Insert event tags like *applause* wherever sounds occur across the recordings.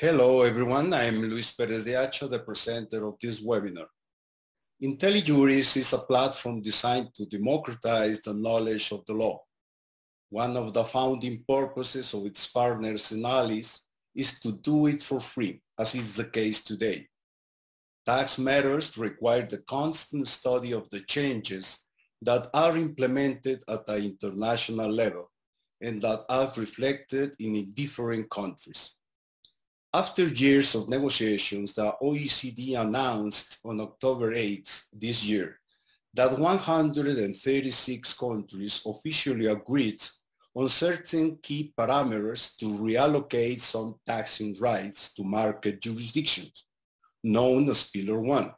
Hello, everyone. I'm Luis Perez de Hacha, the presenter of this webinar. IntelliJuris is a platform designed to democratize the knowledge of the law. One of the founding purposes of its partners and allies is to do it for free, as is the case today. Tax matters require the constant study of the changes that are implemented at the international level and that are reflected in different countries. After years of negotiations, the OECD announced on October 8th this year that 136 countries officially agreed on certain key parameters to reallocate some taxing rights to market jurisdictions, known as Pillar 1,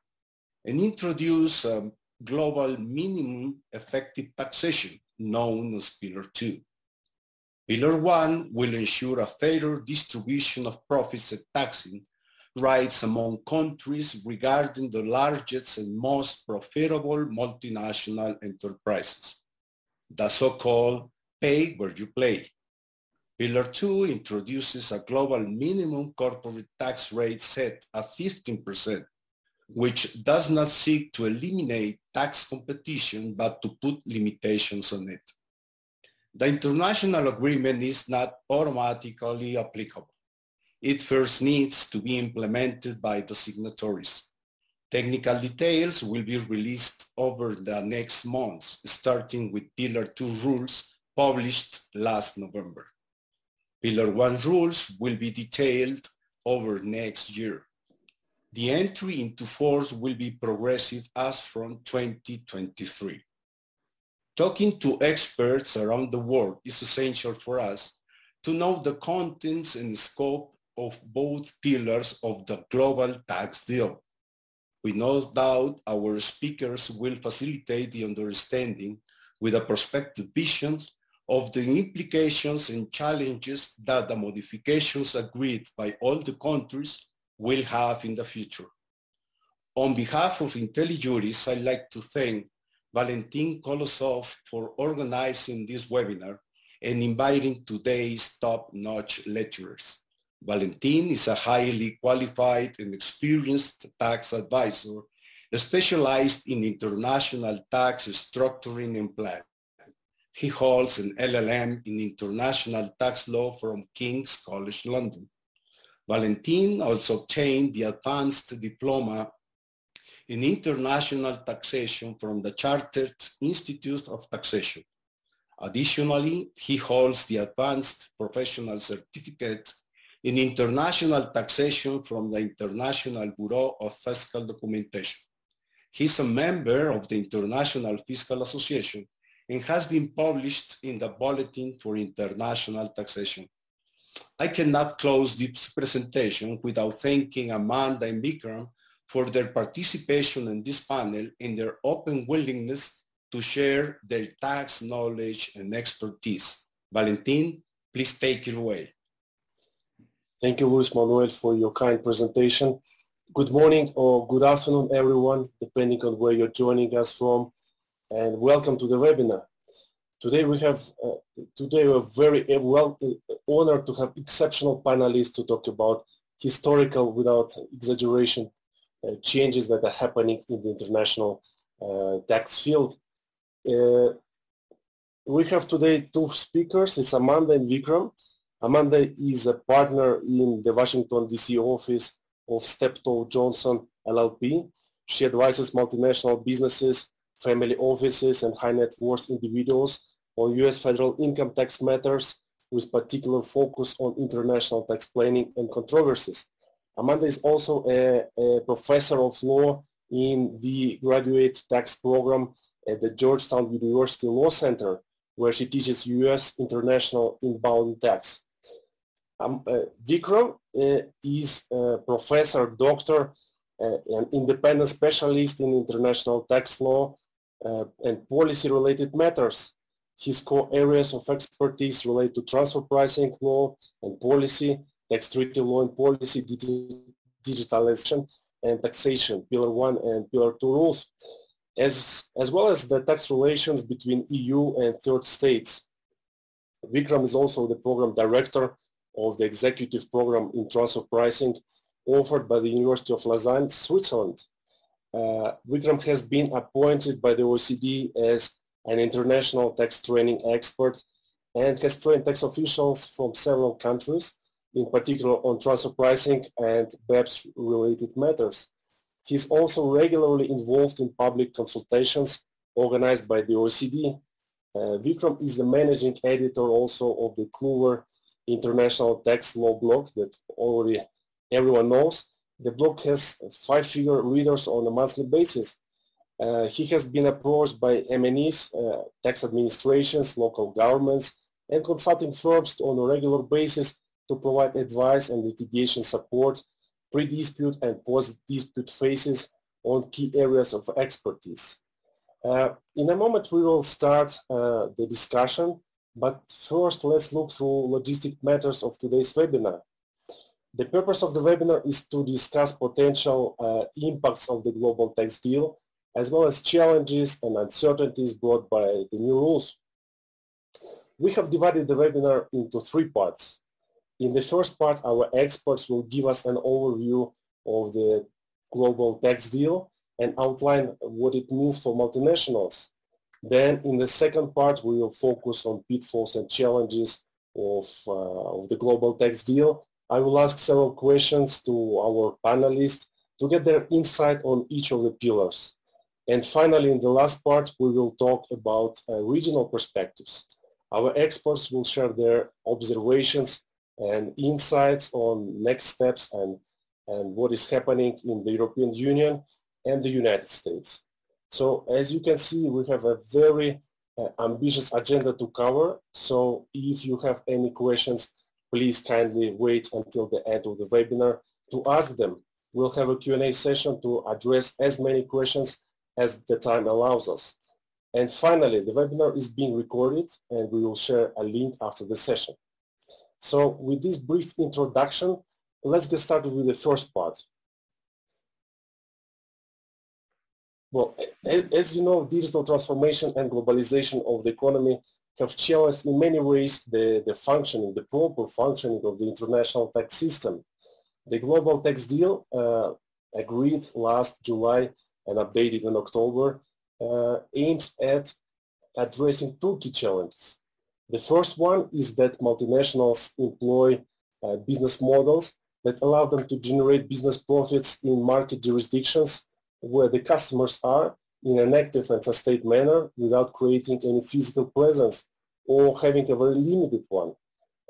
and introduce a global minimum effective taxation, known as Pillar 2. Pillar 1 will ensure a fairer distribution of profits and taxing rights among countries regarding the largest and most profitable multinational enterprises, the so-called pay where you play. Pillar 2 introduces a global minimum corporate tax rate set at 15%, which does not seek to eliminate tax competition but to put limitations on it the international agreement is not automatically applicable. It first needs to be implemented by the signatories. Technical details will be released over the next months, starting with Pillar 2 rules published last November. Pillar 1 rules will be detailed over next year. The entry into force will be progressive as from 2023. Talking to experts around the world is essential for us to know the contents and scope of both pillars of the global tax deal. We no doubt our speakers will facilitate the understanding with a prospective vision of the implications and challenges that the modifications agreed by all the countries will have in the future. On behalf of IntelliJuris, I'd like to thank Valentin Kolosov for organizing this webinar and inviting today's top-notch lecturers. Valentin is a highly qualified and experienced tax advisor specialized in international tax structuring and planning. He holds an LLM in international tax law from King's College London. Valentin also obtained the advanced diploma in international taxation from the Chartered Institute of Taxation. Additionally, he holds the advanced professional certificate in international taxation from the International Bureau of Fiscal Documentation. He's a member of the International Fiscal Association and has been published in the Bulletin for International Taxation. I cannot close this presentation without thanking Amanda and Vikram for their participation in this panel and their open willingness to share their tax knowledge and expertise. Valentin, please take it away. Thank you, Luis Manuel, for your kind presentation. Good morning or good afternoon, everyone, depending on where you're joining us from, and welcome to the webinar. Today we have, uh, today we're very uh, well uh, honored to have exceptional panelists to talk about historical, without exaggeration, changes that are happening in the international uh, tax field. Uh, we have today two speakers. It's Amanda and Vikram. Amanda is a partner in the Washington, D.C. office of Steptoe Johnson LLP. She advises multinational businesses, family offices, and high net worth individuals on U.S. federal income tax matters with particular focus on international tax planning and controversies. Amanda is also a, a professor of law in the graduate tax program at the Georgetown University Law Center, where she teaches U.S. international inbound tax. Um, uh, Vikram uh, is a professor, doctor, uh, an independent specialist in international tax law uh, and policy-related matters. His core areas of expertise relate to transfer pricing law and policy, tax treaty law and policy, digitalization and taxation, Pillar 1 and Pillar 2 rules, as, as well as the tax relations between EU and third states. Vikram is also the program director of the executive program in transfer pricing offered by the University of Lausanne, Switzerland. Uh, Vikram has been appointed by the OECD as an international tax training expert and has trained tax officials from several countries, in particular on transfer pricing and BEPS related matters. He's also regularly involved in public consultations organized by the OECD. Uh, Vikram is the managing editor also of the Kluwer International Tax Law blog that already everyone knows. The blog has five-figure readers on a monthly basis. Uh, he has been approached by MNEs, uh, tax administrations, local governments, and consulting firms on a regular basis to provide advice and litigation support, pre-dispute and post-dispute phases on key areas of expertise. Uh, in a moment, we will start uh, the discussion, but first let's look through logistic matters of today's webinar. The purpose of the webinar is to discuss potential uh, impacts of the global tax deal, as well as challenges and uncertainties brought by the new rules. We have divided the webinar into three parts. In the first part, our experts will give us an overview of the global tax deal and outline what it means for multinationals. Then in the second part, we will focus on pitfalls and challenges of, uh, of the global tax deal. I will ask several questions to our panelists to get their insight on each of the pillars. And finally, in the last part, we will talk about uh, regional perspectives. Our experts will share their observations and insights on next steps and, and what is happening in the European Union and the United States. So as you can see, we have a very uh, ambitious agenda to cover. So if you have any questions, please kindly wait until the end of the webinar to ask them. We'll have a Q&A session to address as many questions as the time allows us. And finally, the webinar is being recorded and we will share a link after the session. So with this brief introduction, let's get started with the first part. Well, as you know, digital transformation and globalization of the economy have challenged in many ways the, the functioning, the proper functioning of the international tax system. The global tax deal uh, agreed last July and updated in October uh, aims at addressing two key challenges. The first one is that multinationals employ uh, business models that allow them to generate business profits in market jurisdictions where the customers are in an active and sustained manner without creating any physical presence or having a very limited one.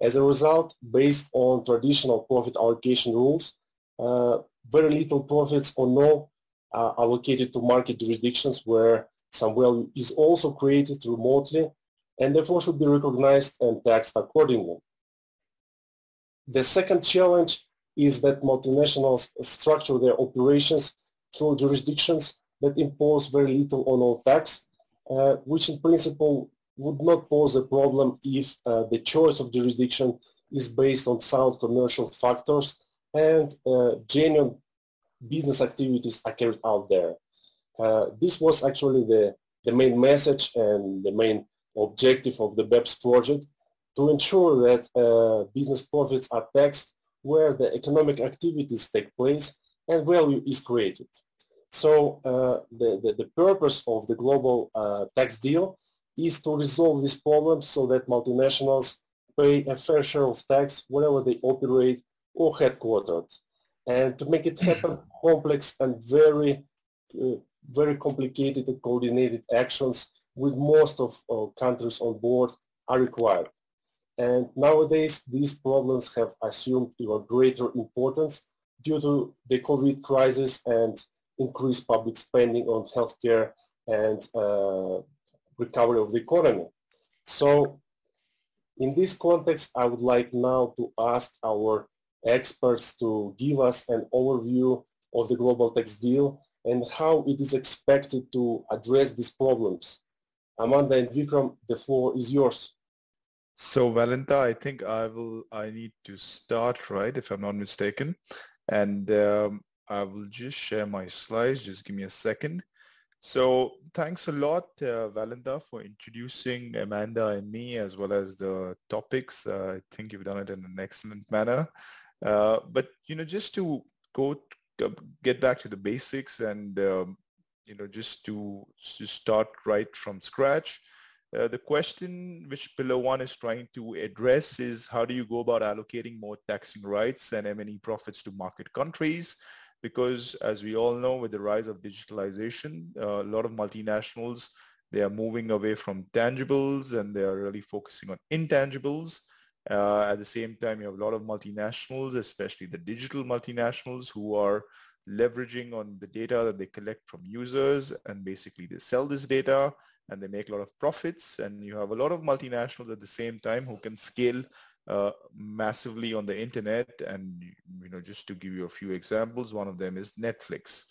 As a result, based on traditional profit allocation rules, uh, very little profits or no are allocated to market jurisdictions where some value is also created remotely and therefore should be recognized and taxed accordingly. The second challenge is that multinationals structure their operations through jurisdictions that impose very little or no tax, uh, which in principle would not pose a problem if uh, the choice of jurisdiction is based on sound commercial factors and uh, genuine business activities are carried out there. Uh, this was actually the, the main message and the main objective of the BEPS project to ensure that uh, business profits are taxed where the economic activities take place and value is created. So uh, the, the, the, purpose of the global uh, tax deal is to resolve this problem so that multinationals pay a fair share of tax wherever they operate or headquartered. And to make it *laughs* happen, complex and very, uh, very complicated and coordinated actions with most of uh, countries on board are required. And nowadays, these problems have assumed even greater importance due to the COVID crisis and increased public spending on healthcare and uh, recovery of the economy. So in this context, I would like now to ask our experts to give us an overview of the global tax deal and how it is expected to address these problems. Amanda and Vikram, the floor is yours. So Valentin, I think I will, I need to start, right, if I'm not mistaken. And um, I will just share my slides. Just give me a second. So thanks a lot, uh, Valinda, for introducing Amanda and me as well as the topics. Uh, I think you've done it in an excellent manner. Uh, but, you know, just to go get back to the basics and, um, you know, just to, to start right from scratch, uh, the question which Pillar 1 is trying to address is how do you go about allocating more taxing rights and MNE profits to market countries? Because as we all know, with the rise of digitalization, uh, a lot of multinationals, they are moving away from tangibles and they are really focusing on intangibles. Uh, at the same time, you have a lot of multinationals, especially the digital multinationals who are leveraging on the data that they collect from users and basically they sell this data and they make a lot of profits. And you have a lot of multinationals at the same time who can scale uh, massively on the internet. And you know just to give you a few examples one of them is netflix.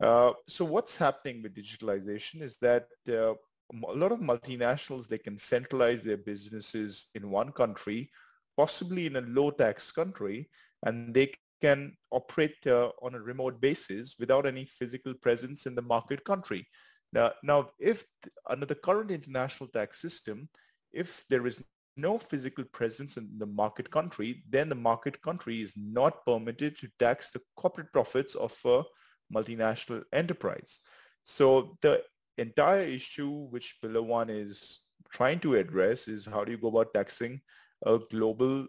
Uh, so what's happening with digitalization is that uh, a lot of multinationals they can centralize their businesses in one country possibly in a low tax country and they can operate uh, on a remote basis without any physical presence in the market country now, now if under the current international tax system, if there is no physical presence in the market country, then the market country is not permitted to tax the corporate profits of a multinational enterprise. So the entire issue which Pillar 1 is trying to address is how do you go about taxing a global,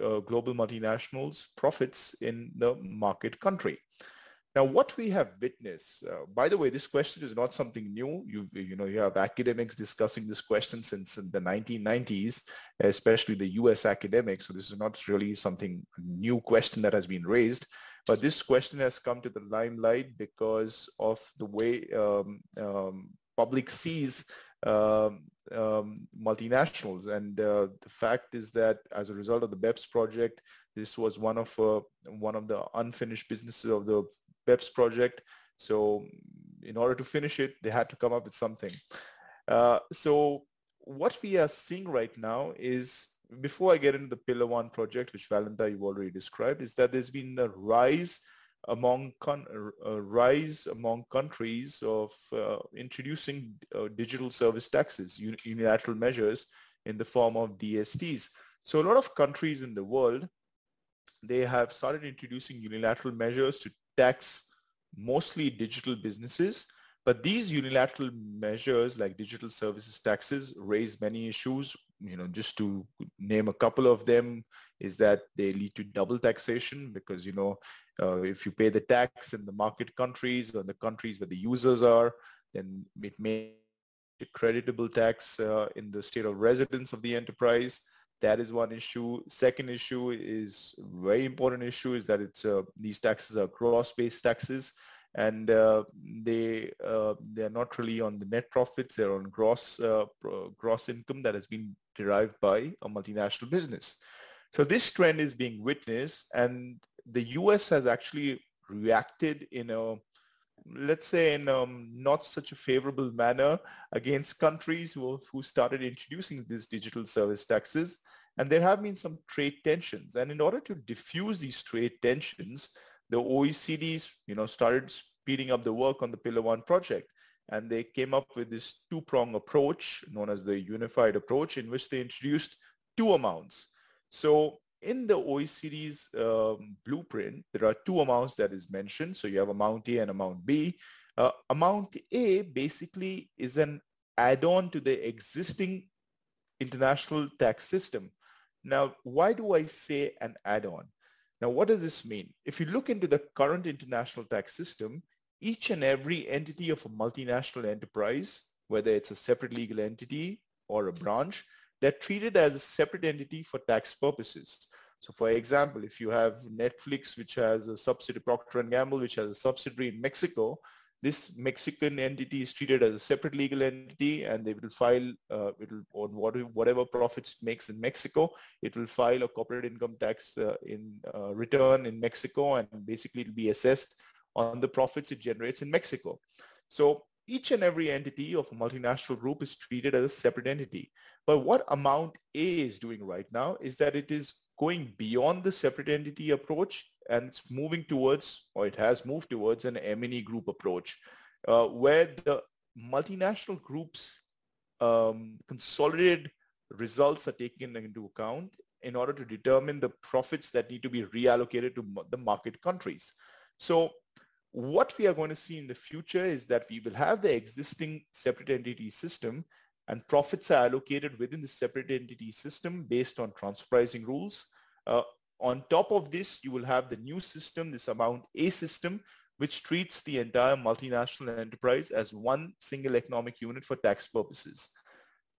uh, global multinationals profits in the market country. Now, what we have witnessed, uh, by the way, this question is not something new. You, you know, you have academics discussing this question since the 1990s, especially the US academics. So this is not really something new question that has been raised. But this question has come to the limelight because of the way um, um, public sees um, um, multinationals. And uh, the fact is that as a result of the BEPS project, this was one of uh, one of the unfinished businesses of the BEPS project. So in order to finish it, they had to come up with something. Uh, so what we are seeing right now is, before I get into the Pillar One project, which Valinda you've already described, is that there's been a rise among con- a rise among countries of uh, introducing uh, digital service taxes, unilateral measures in the form of DSTs. So a lot of countries in the world, they have started introducing unilateral measures to tax mostly digital businesses. But these unilateral measures like digital services taxes raise many issues. You know, just to name a couple of them is that they lead to double taxation because, you know, uh, if you pay the tax in the market countries or in the countries where the users are, then it may a creditable tax uh, in the state of residence of the enterprise. That is one issue. Second issue is very important issue is that it's uh, these taxes are gross-based taxes, and uh, they uh, they are not really on the net profits. They're on gross uh, gross income that has been derived by a multinational business. So this trend is being witnessed, and the U.S. has actually reacted in a let's say in um, not such a favorable manner against countries who, who started introducing these digital service taxes. And there have been some trade tensions. And in order to diffuse these trade tensions, the OECDs, you know, started speeding up the work on the Pillar One project. And they came up with this two-prong approach known as the unified approach in which they introduced two amounts. So in the OECD's um, blueprint, there are two amounts that is mentioned. So you have amount A and amount B. Uh, amount A basically is an add-on to the existing international tax system. Now, why do I say an add-on? Now, what does this mean? If you look into the current international tax system, each and every entity of a multinational enterprise, whether it's a separate legal entity or a branch, they're treated as a separate entity for tax purposes. So for example, if you have Netflix, which has a subsidiary, Procter & Gamble, which has a subsidiary in Mexico, this Mexican entity is treated as a separate legal entity and they will file, uh, it will, on whatever profits it makes in Mexico, it will file a corporate income tax uh, in uh, return in Mexico and basically it will be assessed on the profits it generates in Mexico. So each and every entity of a multinational group is treated as a separate entity. But what amount A is doing right now is that it is going beyond the separate entity approach and it's moving towards, or it has moved towards an MNE group approach. uh, where the multinational groups um, consolidated results are taken into account in order to determine the profits that need to be reallocated to the market countries. So what we are going to see in the future is that we will have the existing separate entity system and profits are allocated within the separate entity system based on transfer pricing rules. Uh, on top of this, you will have the new system, this amount A system, which treats the entire multinational enterprise as one single economic unit for tax purposes.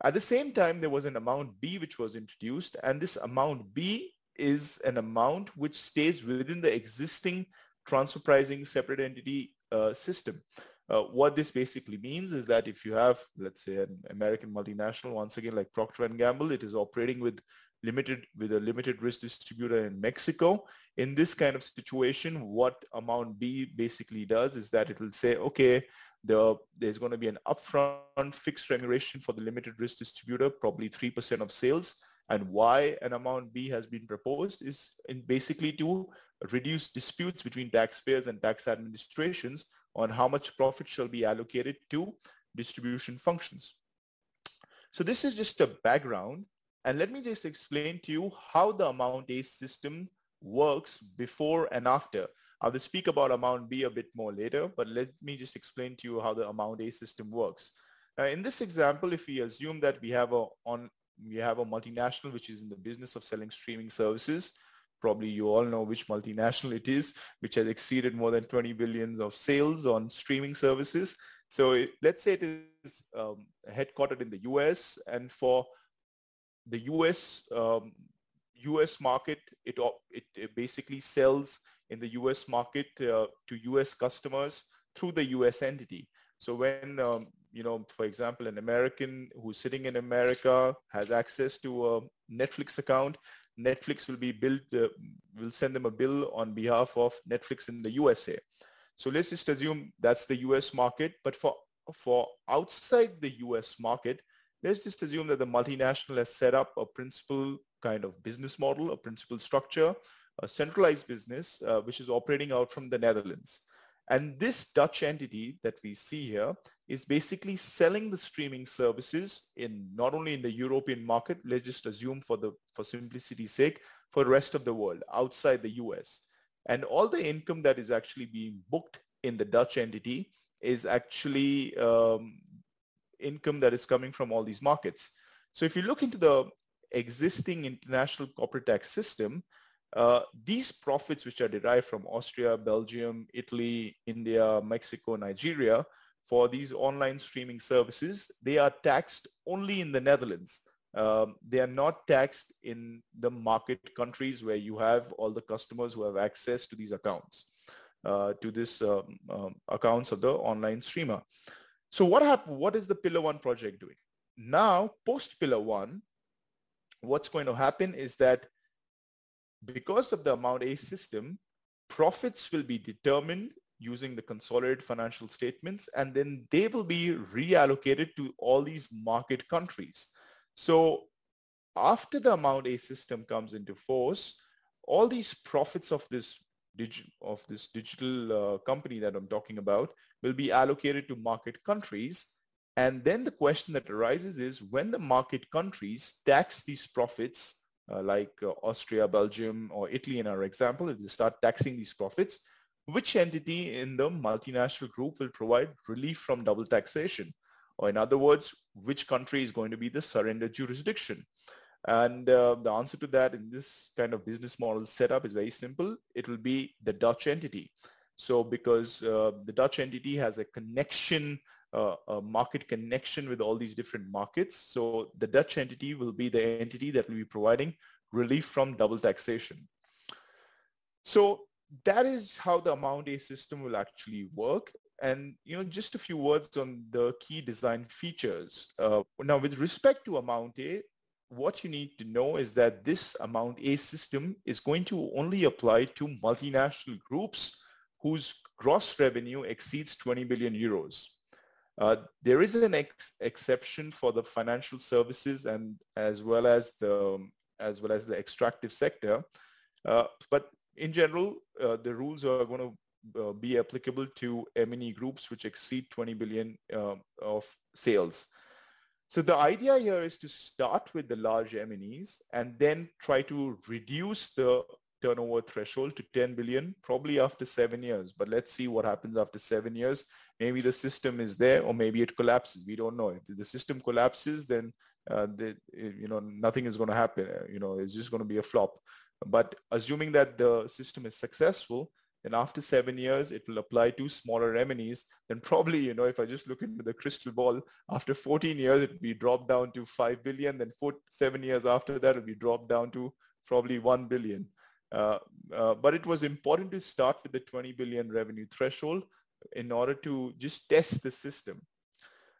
At the same time, there was an amount B which was introduced, and this amount B is an amount which stays within the existing transfer pricing separate entity uh, system. Uh, what this basically means is that if you have, let's say, an American multinational, once again, like Procter & Gamble, it is operating with limited with a limited risk distributor in Mexico. In this kind of situation, what amount B basically does is that it will say, okay, the, there's going to be an upfront fixed remuneration for the limited risk distributor, probably 3% of sales. And why an amount B has been proposed is in basically to reduce disputes between taxpayers and tax administrations on how much profit shall be allocated to distribution functions. So this is just a background and let me just explain to you how the amount A system works before and after. I will speak about amount B a bit more later, but let me just explain to you how the amount A system works. In this example, if we assume that we have a on we have a multinational which is in the business of selling streaming services, probably you all know which multinational it is, which has exceeded more than 20 billions of sales on streaming services. So it, let's say it is um, headquartered in the US, and for the US um, US market, it, it, it basically sells in the US market uh, to US customers through the US entity. So when, um, you know, for example, an American who's sitting in America has access to a Netflix account, Netflix will be billed, uh, will send them a bill on behalf of Netflix in the USA. So let's just assume that's the US market, but for, for outside the US market, let's just assume that the multinational has set up a principal kind of business model, a principal structure, a centralized business, uh, which is operating out from the Netherlands. And this Dutch entity that we see here is basically selling the streaming services in not only in the European market, let's just assume for the for simplicity's sake, for the rest of the world outside the US. And all the income that is actually being booked in the Dutch entity is actually um, income that is coming from all these markets. So if you look into the existing international corporate tax system, uh, these profits which are derived from Austria, Belgium, Italy, India, Mexico, Nigeria, for these online streaming services, they are taxed only in the Netherlands. Um, they are not taxed in the market countries where you have all the customers who have access to these accounts, uh, to this um, um, accounts of the online streamer. So what happened? What is the Pillar One project doing? Now, post Pillar One, what's going to happen is that because of the amount A system, profits will be determined using the consolidated financial statements, and then they will be reallocated to all these market countries. So after the amount A system comes into force, all these profits of this digi- of this digital uh, company that I'm talking about will be allocated to market countries. And then the question that arises is when the market countries tax these profits, uh, like uh, Austria, Belgium, or Italy in our example, if they start taxing these profits, which entity in the multinational group will provide relief from double taxation? Or in other words, which country is going to be the surrender jurisdiction? And uh, the answer to that in this kind of business model setup is very simple. It will be the Dutch entity. So because uh, the Dutch entity has a connection, uh, a market connection with all these different markets. So the Dutch entity will be the entity that will be providing relief from double taxation. So that is how the amount A system will actually work. And you know, just a few words on the key design features. Uh, now, with respect to amount A, what you need to know is that this amount A system is going to only apply to multinational groups whose gross revenue exceeds 20 billion euros. Uh, there is an ex exception for the financial services and as well as the as well as the extractive sector, uh, but in general, uh, the rules are going to uh, be applicable to MNE groups which exceed 20 billion uh, of sales. So the idea here is to start with the large MNEs and then try to reduce the turnover threshold to 10 billion probably after seven years. But let's see what happens after seven years. Maybe the system is there or maybe it collapses. We don't know. If the system collapses, then uh, the, you know nothing is going to happen. You know, it's just going to be a flop. But assuming that the system is successful, then after seven years, it will apply to smaller MNEs. Then probably, you know, if I just look into the crystal ball, after 14 years, it will be dropped down to 5 billion. Then four, seven years after that, it will be dropped down to probably 1 billion. Uh, uh, but it was important to start with the 20 billion revenue threshold in order to just test the system.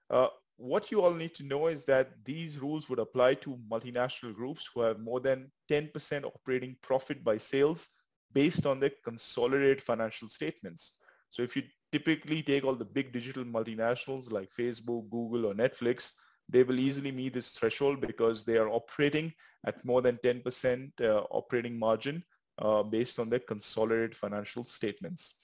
Uh, what you all need to know is that these rules would apply to multinational groups who have more than 10% operating profit by sales based on their consolidated financial statements. So if you typically take all the big digital multinationals like Facebook, Google, or Netflix, they will easily meet this threshold because they are operating at more than 10% uh, operating margin uh, based on their consolidated financial statements.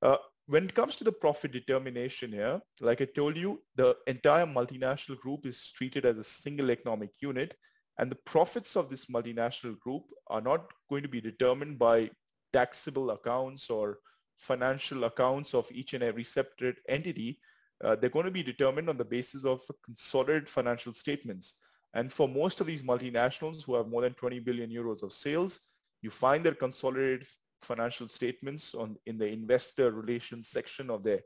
Uh, when it comes to the profit determination here, like I told you, the entire multinational group is treated as a single economic unit and the profits of this multinational group are not going to be determined by taxable accounts or financial accounts of each and every separate entity. Uh, they're going to be determined on the basis of consolidated financial statements. And for most of these multinationals who have more than 20 billion euros of sales, you find their consolidated financial statements on in the investor relations section of their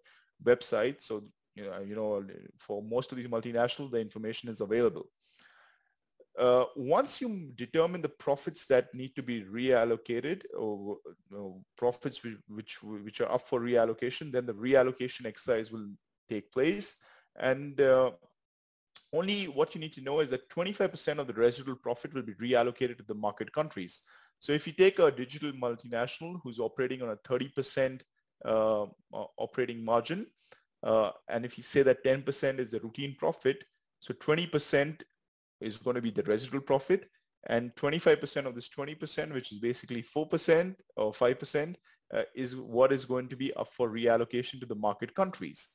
website. So you know, you know, for most of these multinationals, the information is available. Uh, once you determine the profits that need to be reallocated or you know, profits which, which, which are up for reallocation, then the reallocation exercise will take place. And uh, only what you need to know is that 25% of the residual profit will be reallocated to the market countries. So if you take a digital multinational who's operating on a 30% uh, operating margin, uh, and if you say that 10% is the routine profit, so 20% is going to be the residual profit, and 25% of this 20%, which is basically 4% or 5%, uh, is what is going to be up for reallocation to the market countries.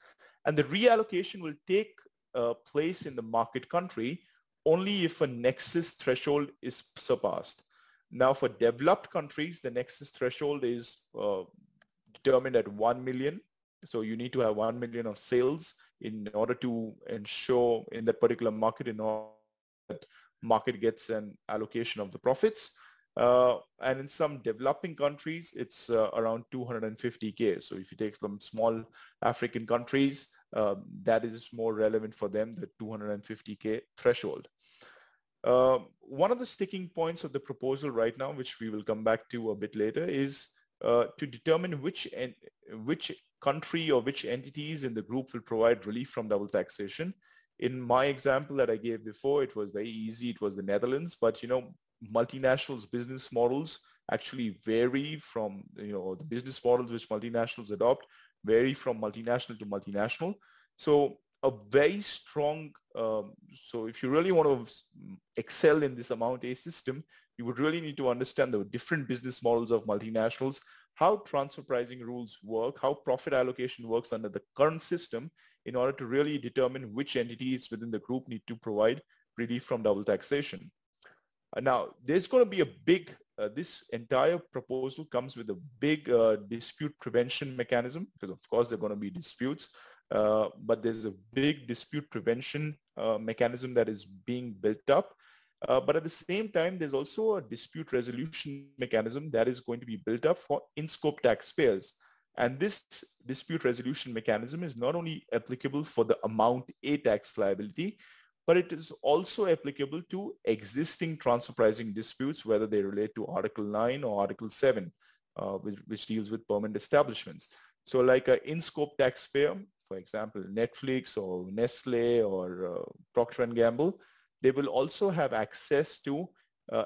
And the reallocation will take uh, place in the market country only if a nexus threshold is surpassed. Now for developed countries, the nexus threshold is uh, determined at 1 million. So you need to have 1 million of sales in order to ensure in that particular market in order that market gets an allocation of the profits. Uh, and in some developing countries, it's uh, around 250K. So if you take some small African countries, uh, that is more relevant for them, the 250K threshold. Uh, one of the sticking points of the proposal right now, which we will come back to a bit later, is uh, to determine which en- which country or which entities in the group will provide relief from double taxation. In my example that I gave before, it was very easy. It was the Netherlands, but you know, multinationals' business models actually vary from you know the business models which multinationals adopt vary from multinational to multinational. So a very strong, um, so if you really want to excel in this amount A system, you would really need to understand the different business models of multinationals, how transfer pricing rules work, how profit allocation works under the current system in order to really determine which entities within the group need to provide relief from double taxation. Uh, now, there's going to be a big, uh, this entire proposal comes with a big uh, dispute prevention mechanism because of course there are going to be disputes. Uh, but there's a big dispute prevention uh, mechanism that is being built up. Uh, but at the same time, there's also a dispute resolution mechanism that is going to be built up for in-scope taxpayers. And this dispute resolution mechanism is not only applicable for the amount A tax liability, but it is also applicable to existing transfer pricing disputes, whether they relate to Article 9 or Article 7, uh, which, which, deals with permanent establishments. So like an in-scope taxpayer for example, Netflix or Nestle or uh, Procter & Gamble, they will also have access to uh,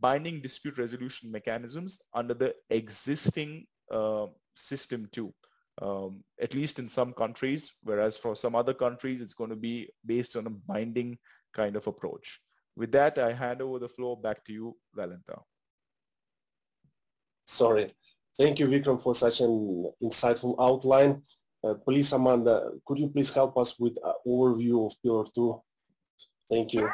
binding dispute resolution mechanisms under the existing uh, system too, um, at least in some countries, whereas for some other countries, it's going to be based on a binding kind of approach. With that, I hand over the floor back to you, Valenta. Sorry. Thank you, Vikram, for such an insightful outline. Uh, please, Amanda, could you please help us with an overview of Pillar 2? Thank you.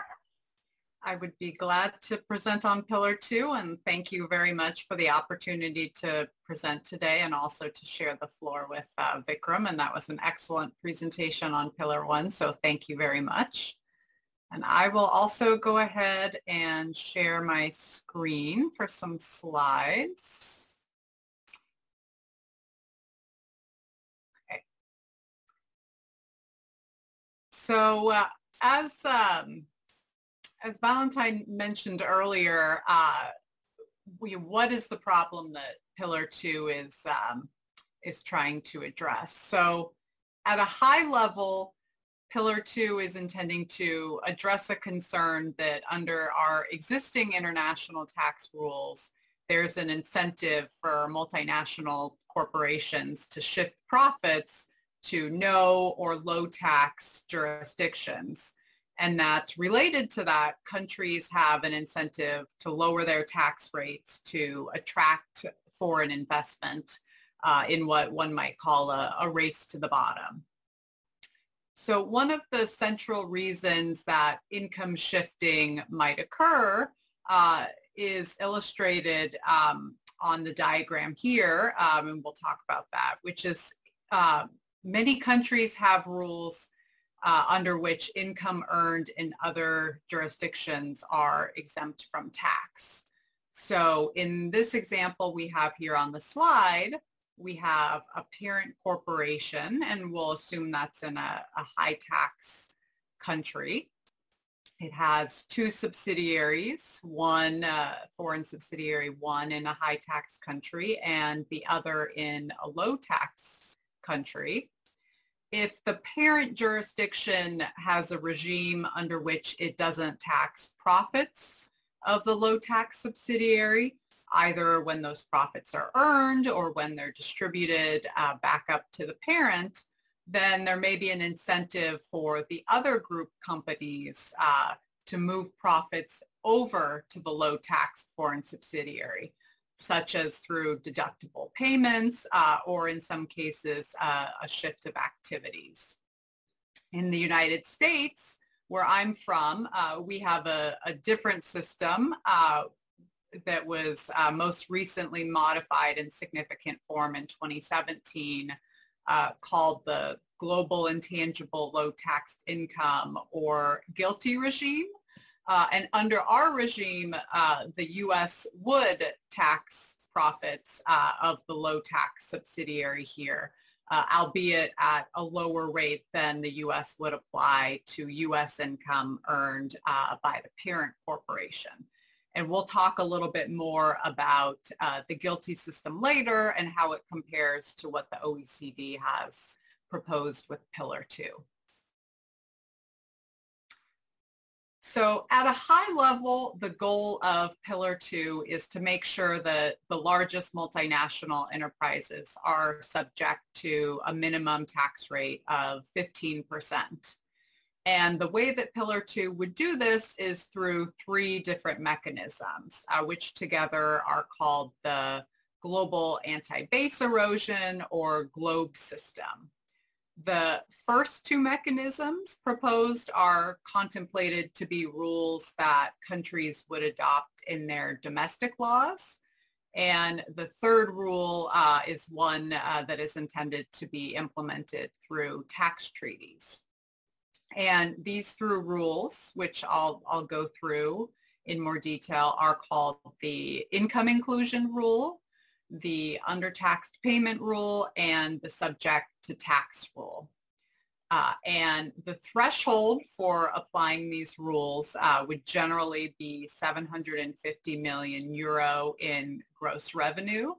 I would be glad to present on Pillar 2 and thank you very much for the opportunity to present today and also to share the floor with uh, Vikram and that was an excellent presentation on Pillar 1 so thank you very much. And I will also go ahead and share my screen for some slides. So uh, as um, as Valentine mentioned earlier, uh, we, what is the problem that Pillar 2 is, um, is trying to address? So at a high level, Pillar 2 is intending to address a concern that under our existing international tax rules, there's an incentive for multinational corporations to shift profits to no or low tax jurisdictions. And that related to that, countries have an incentive to lower their tax rates to attract foreign investment uh, in what one might call a, a race to the bottom. So one of the central reasons that income shifting might occur uh, is illustrated um, on the diagram here, um, and we'll talk about that, which is uh, many countries have rules uh, under which income earned in other jurisdictions are exempt from tax. So in this example we have here on the slide, we have a parent corporation, and we'll assume that's in a, a high tax country. It has two subsidiaries, one uh, foreign subsidiary, one in a high tax country and the other in a low tax country. If the parent jurisdiction has a regime under which it doesn't tax profits of the low tax subsidiary, either when those profits are earned or when they're distributed uh, back up to the parent, then there may be an incentive for the other group companies uh, to move profits over to the low tax foreign subsidiary, such as through deductible payments uh, or in some cases uh, a shift of activities. In the United States, where I'm from, uh, we have a, a different system uh, that was uh, most recently modified in significant form in 2017 uh, called the Global Intangible Low Taxed Income or GILTI regime. Uh, and under our regime, uh, the U.S. would tax profits uh, of the low tax subsidiary here, uh, albeit at a lower rate than the U.S. would apply to U.S. income earned by the parent corporation. And we'll talk a little bit more about uh, the GILTI system later and how it compares to what the OECD has proposed with Pillar 2. So at a high level, the goal of Pillar 2 is to make sure that the largest multinational enterprises are subject to a minimum tax rate of 15%. And the way that Pillar 2 would do this is through three different mechanisms, uh, which together are called the Global Anti-Base Erosion or GLOBE system. The first two mechanisms proposed are contemplated to be rules that countries would adopt in their domestic laws. And the third rule uh, is one uh, that is intended to be implemented through tax treaties. And these through rules, which I'll, I'll go through in more detail, are called the income inclusion rule, the undertaxed payment rule, and the subject to tax rule. Uh, and the threshold for applying these rules uh, would generally be 750 million euro in gross revenue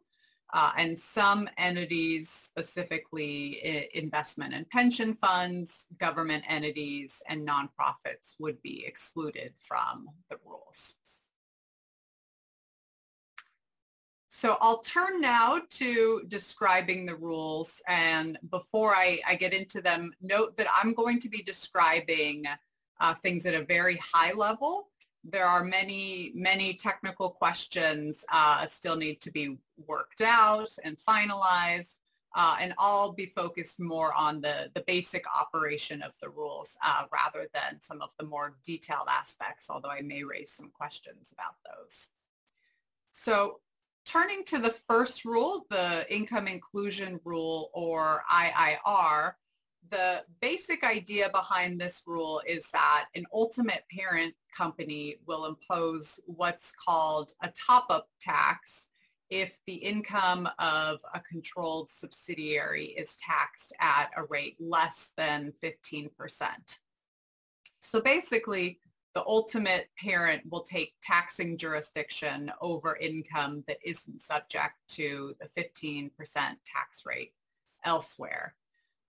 uh, and some entities, specifically investment and pension funds, government entities, and nonprofits would be excluded from the rules. So I'll turn now to describing the rules. And before I, I get into them, note that I'm going to be describing uh, things at a very high level there are many, many technical questions uh, still need to be worked out and finalized uh, and all be focused more on the, the basic operation of the rules uh, rather than some of the more detailed aspects, although I may raise some questions about those. So turning to the first rule, the income inclusion rule or IIR, the basic idea behind this rule is that an ultimate parent company will impose what's called a top-up tax if the income of a controlled subsidiary is taxed at a rate less than 15%. So basically, the ultimate parent will take taxing jurisdiction over income that isn't subject to the 15% tax rate elsewhere.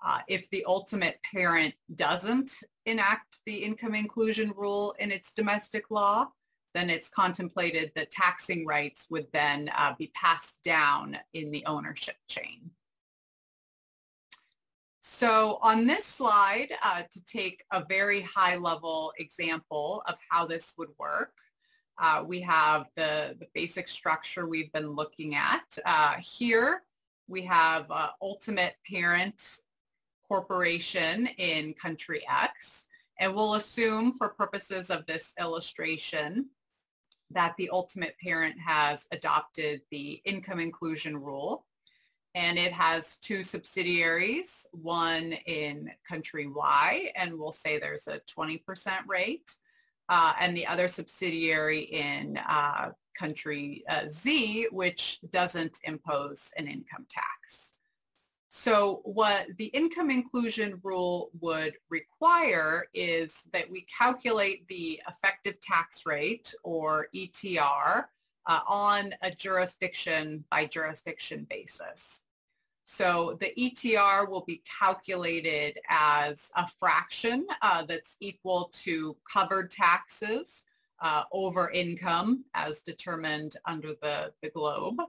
Uh, if the ultimate parent doesn't enact the income inclusion rule in its domestic law, then it's contemplated that taxing rights would then uh, be passed down in the ownership chain. So on this slide, uh, to take a very high level example of how this would work, uh, we have the, the basic structure we've been looking at. Uh, here we have uh, ultimate parent corporation in country X, and we'll assume for purposes of this illustration that the ultimate parent has adopted the income inclusion rule. And it has two subsidiaries, one in country Y, and we'll say there's a 20% rate, uh, and the other subsidiary in uh, country uh, Z, which doesn't impose an income tax. So what the income inclusion rule would require is that we calculate the effective tax rate or ETR uh, on a jurisdiction by jurisdiction basis. So the ETR will be calculated as a fraction uh, that's equal to covered taxes uh, over income as determined under the, the globe.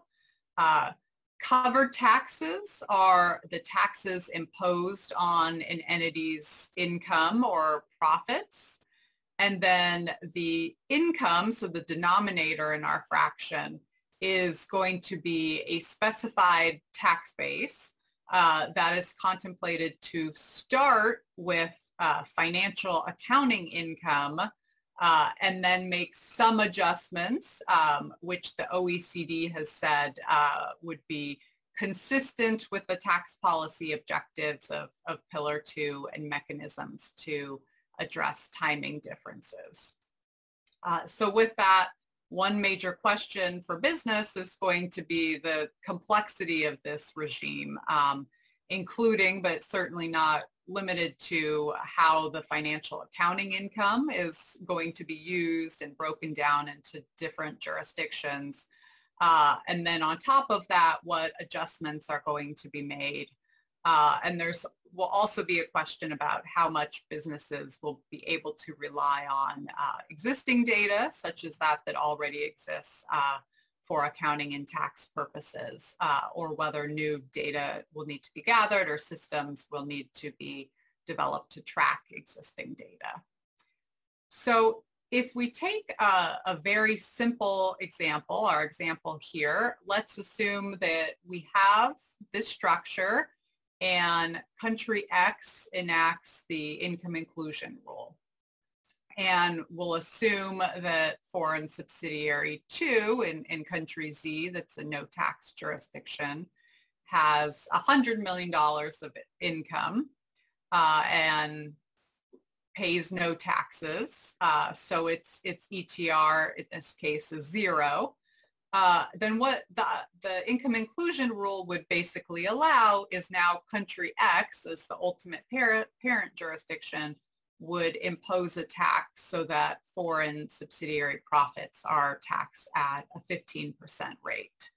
Uh, Covered taxes are the taxes imposed on an entity's income or profits. And then the income, so the denominator in our fraction, is going to be a specified tax base uh, that is contemplated to start with uh, financial accounting income uh, and then make some adjustments, um, which the OECD has said uh, would be consistent with the tax policy objectives of, of Pillar 2 and mechanisms to address timing differences. Uh, so with that, one major question for business is going to be the complexity of this regime, um, including but certainly not limited to how the financial accounting income is going to be used and broken down into different jurisdictions. Uh, and then on top of that, what adjustments are going to be made. Uh, and there's will also be a question about how much businesses will be able to rely on uh, existing data, such as that that already exists uh, for accounting and tax purposes uh, or whether new data will need to be gathered or systems will need to be developed to track existing data. So if we take a, a, very simple example, our example here, let's assume that we have this structure and country X enacts the income inclusion rule and we'll assume that foreign subsidiary 2 in, in country Z, that's a no tax jurisdiction, has $100 million of income uh, and pays no taxes. Uh, so its, its ETR in this case is zero. Uh, then what the, the income inclusion rule would basically allow is now country X as the ultimate parent, parent jurisdiction would impose a tax so that foreign subsidiary profits are taxed at a 15% rate.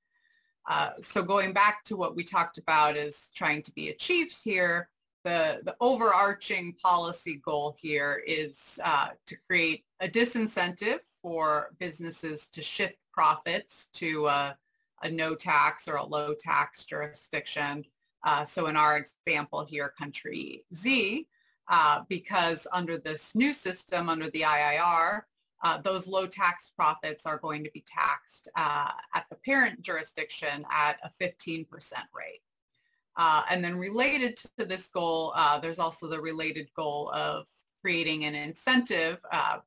Uh, so going back to what we talked about is trying to be achieved here, the, the overarching policy goal here is uh, to create a disincentive for businesses to shift profits to a, a no tax or a low tax jurisdiction. Uh, so in our example here, country Z, uh, because under this new system, under the IIR, uh, those low tax profits are going to be taxed uh, at the parent jurisdiction at a 15% rate. Uh, and then related to this goal, uh, there's also the related goal of creating an incentive uh,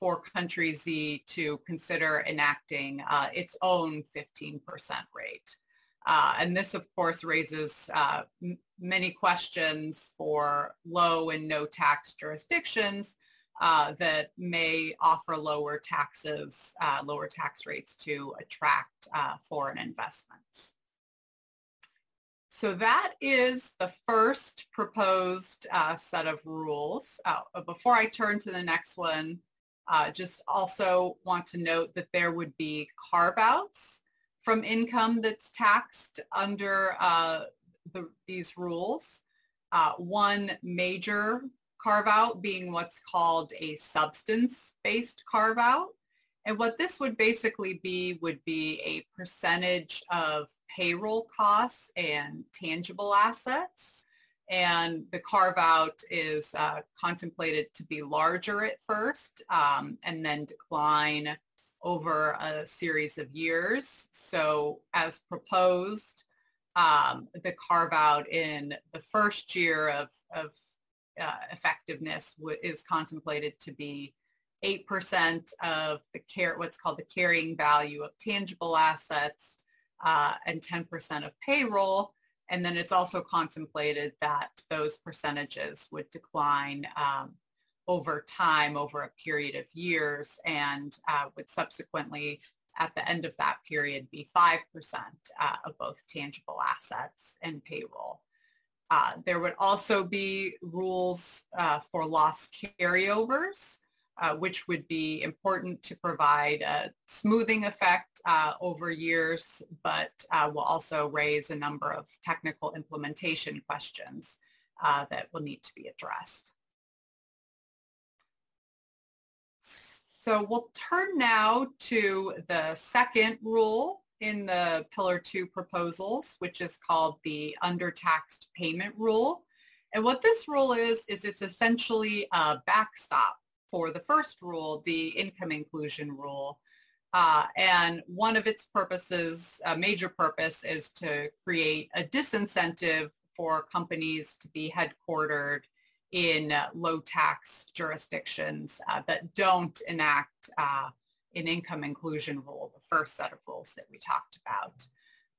for country Z to consider enacting uh, its own 15% rate. Uh, and this, of course, raises uh, m- many questions for low and no tax jurisdictions uh, that may offer lower taxes, uh, lower tax rates to attract uh, foreign investments. So that is the first proposed set of rules. before I turn to the next one, just also want to note that there would be carve-outs from income that's taxed under uh, the, these rules. Uh, one major carve out being what's called a substance-based carve out. And what this would basically be would be a percentage of payroll costs and tangible assets. And the carve out is uh, contemplated to be larger at first um, and then decline over a series of years. So as proposed, um, the carve out in the first year of, of uh, effectiveness w- is contemplated to be 8% of the care, what's called the carrying value of tangible assets uh, and 10% of payroll. And then it's also contemplated that those percentages would decline um, over time, over a period of years, and uh, would subsequently, at the end of that period, be 5% uh, of both tangible assets and payroll. Uh, there would also be rules uh, for loss carryovers, uh, which would be important to provide a smoothing effect uh, over years, but will also raise a number of technical implementation questions that will need to be addressed. So we'll turn now to the second rule in the Pillar 2 proposals, which is called the undertaxed payment rule. And what this rule is, is it's essentially a backstop for the first rule, the income inclusion rule. Uh, and one of its purposes, a major purpose, is to create a disincentive for companies to be headquartered in uh, low tax jurisdictions uh, that don't enact uh, an income inclusion rule, the first set of rules that we talked about.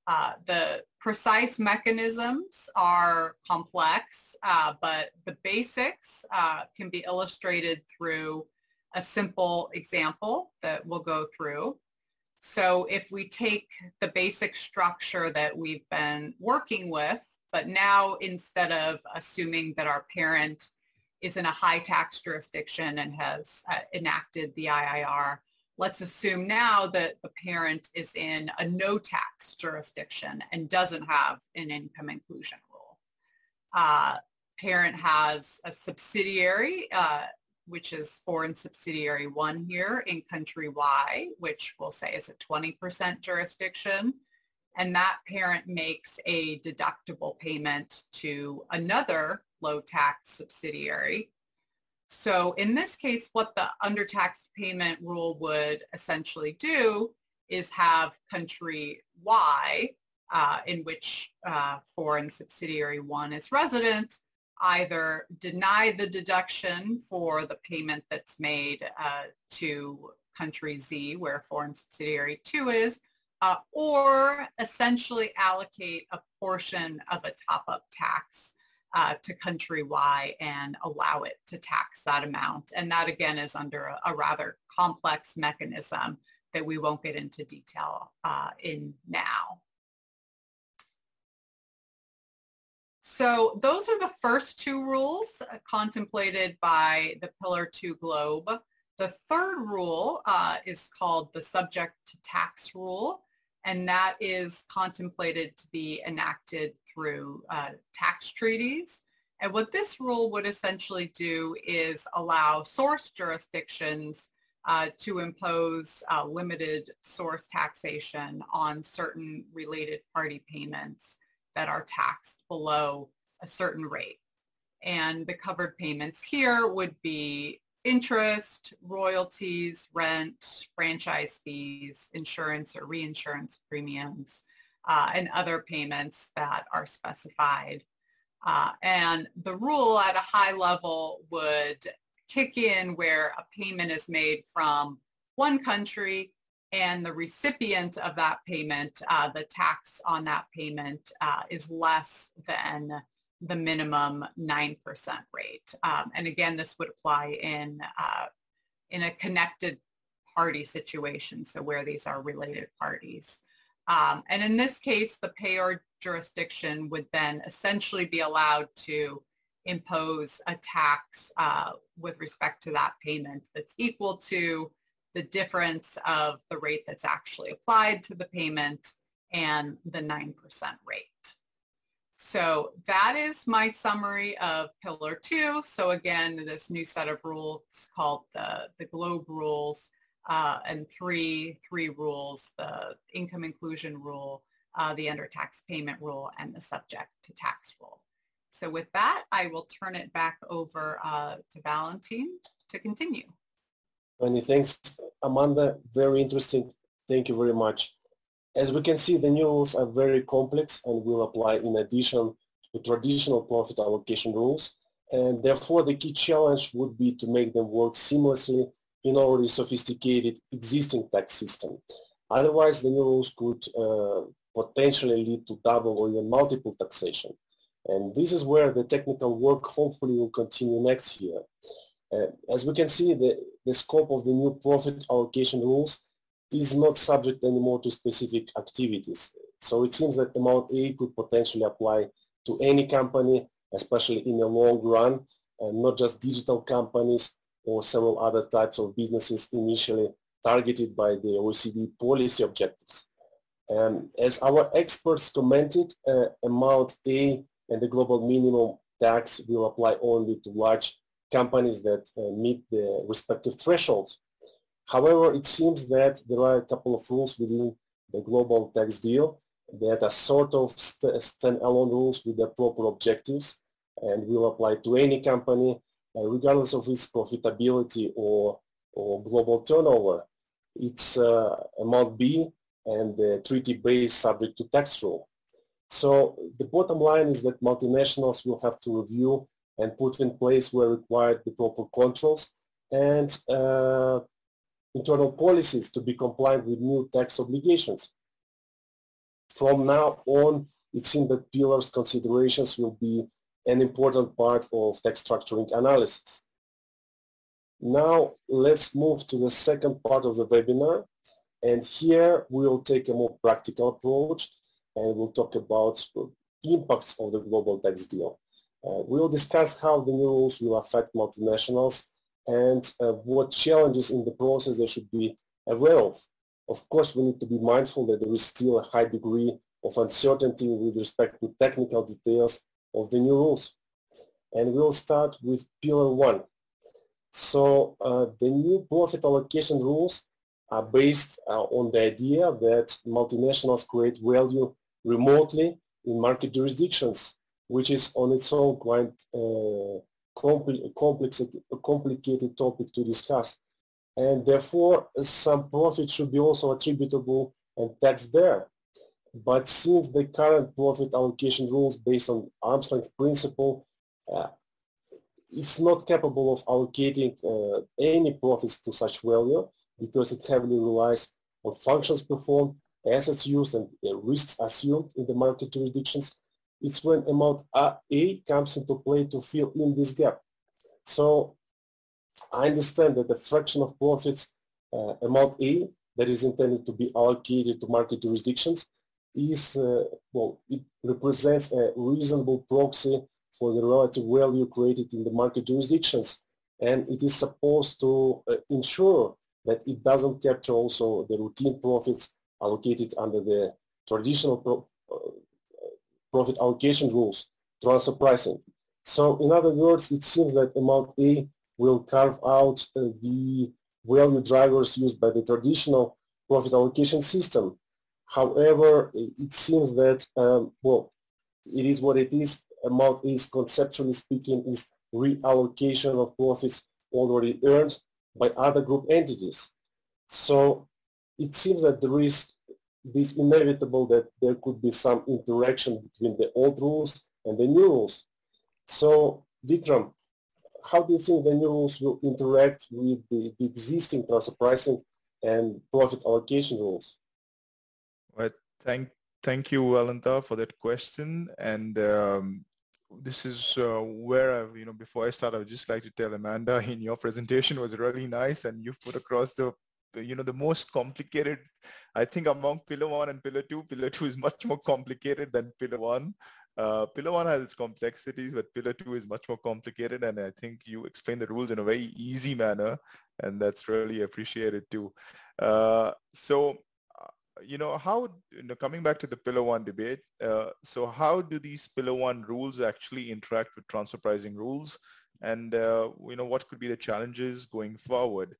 Uh, the precise mechanisms are complex, uh, but the basics uh, can be illustrated through a simple example that we'll go through. So if we take the basic structure that we've been working with but now instead of assuming that our parent is in a high tax jurisdiction and has uh, enacted the IIR, let's assume now that the parent is in a no tax jurisdiction and doesn't have an income inclusion rule. Uh, parent has a subsidiary, uh, which is foreign subsidiary one here in country Y, which we'll say is a 20% jurisdiction and that parent makes a deductible payment to another low tax subsidiary. So in this case, what the undertaxed payment rule would essentially do is have country Y, uh, in which uh, foreign subsidiary one is resident, either deny the deduction for the payment that's made uh, to country Z, where foreign subsidiary two is, uh, or essentially allocate a portion of a top-up tax uh, to country Y and allow it to tax that amount. And that again is under a, a rather complex mechanism that we won't get into detail uh, in now. So those are the first two rules uh, contemplated by the Pillar 2 globe. The third rule uh, is called the subject to tax rule and that is contemplated to be enacted through uh, tax treaties. And what this rule would essentially do is allow source jurisdictions uh, to impose uh, limited source taxation on certain related party payments that are taxed below a certain rate. And the covered payments here would be interest, royalties, rent, franchise fees, insurance or reinsurance premiums, uh, and other payments that are specified. Uh, and the rule at a high level would kick in where a payment is made from one country and the recipient of that payment, uh, the tax on that payment uh, is less than the minimum 9% rate. Um, and again, this would apply in, uh, in a connected party situation, so where these are related parties. Um, and in this case, the payor jurisdiction would then essentially be allowed to impose a tax uh, with respect to that payment that's equal to the difference of the rate that's actually applied to the payment and the 9% rate. So that is my summary of Pillar 2. So again, this new set of rules called the, the GLOBE rules uh, and three, three rules, the income inclusion rule, uh, the under tax payment rule, and the subject to tax rule. So with that, I will turn it back over uh, to Valentine to continue. Many thanks, Amanda. Very interesting. Thank you very much. As we can see, the new rules are very complex and will apply in addition to traditional profit allocation rules. And therefore, the key challenge would be to make them work seamlessly in already sophisticated existing tax system. Otherwise, the new rules could uh, potentially lead to double or even multiple taxation. And this is where the technical work hopefully will continue next year. Uh, as we can see, the, the scope of the new profit allocation rules is not subject anymore to specific activities. So it seems that amount A could potentially apply to any company, especially in the long run, and not just digital companies or several other types of businesses initially targeted by the OECD policy objectives. Um, as our experts commented, uh, amount A and the global minimum tax will apply only to large companies that uh, meet the respective thresholds. However, it seems that there are a couple of rules within the global tax deal that are sort of st standalone rules with their proper objectives and will apply to any company regardless of its profitability or, or global turnover. It's uh, amount B and the treaty base subject to tax rule. So the bottom line is that multinationals will have to review and put in place where required the proper controls and uh, internal policies to be compliant with new tax obligations. From now on, it seems that pillars considerations will be an important part of tax structuring analysis. Now let's move to the second part of the webinar. And here we'll take a more practical approach and we'll talk about impacts of the global tax deal. Uh, we'll discuss how the new rules will affect multinationals and uh, what challenges in the process they should be aware of. Of course, we need to be mindful that there is still a high degree of uncertainty with respect to technical details of the new rules. And we'll start with pillar one. So uh, the new profit allocation rules are based uh, on the idea that multinationals create value remotely in market jurisdictions, which is on its own quite uh, compl complex, complicated topic to discuss. And therefore, some profit should be also attributable and taxed there. But since the current profit allocation rules based on arm's length principle, uh, it's not capable of allocating uh, any profits to such value because it heavily relies on functions performed, assets used, and uh, risks assumed in the market jurisdictions. It's when amount A comes into play to fill in this gap. So I understand that the fraction of profits uh, amount A that is intended to be allocated to market jurisdictions is, uh, well, it represents a reasonable proxy for the relative value created in the market jurisdictions. And it is supposed to uh, ensure that it doesn't capture also the routine profits allocated under the traditional pro uh, profit allocation rules, transfer pricing. So in other words, it seems that amount A will carve out uh, the value drivers used by the traditional profit allocation system However, it seems that, um, well, it is what it is. Amount is, conceptually speaking, is reallocation of profits already earned by other group entities. So it seems that there is this inevitable that there could be some interaction between the old rules and the new rules. So Vikram, how do you think the new rules will interact with the, the existing transfer pricing and profit allocation rules? Thank, thank you, Valenta, for that question. And um, this is uh, where, I, you know, before I start, I would just like to tell Amanda *laughs* in your presentation was really nice and you put across the you know the most complicated i think among pillar one and pillar two. Pillar two is much more complicated than pillar one. Uh, pillar one has its complexities but pillar two is much more complicated and i think you explain the rules in a very easy manner and that's really appreciated too. Uh, so you know how you know coming back to the pillar one debate uh, so how do these pillar one rules actually interact with transfer pricing rules and uh, you know what could be the challenges going forward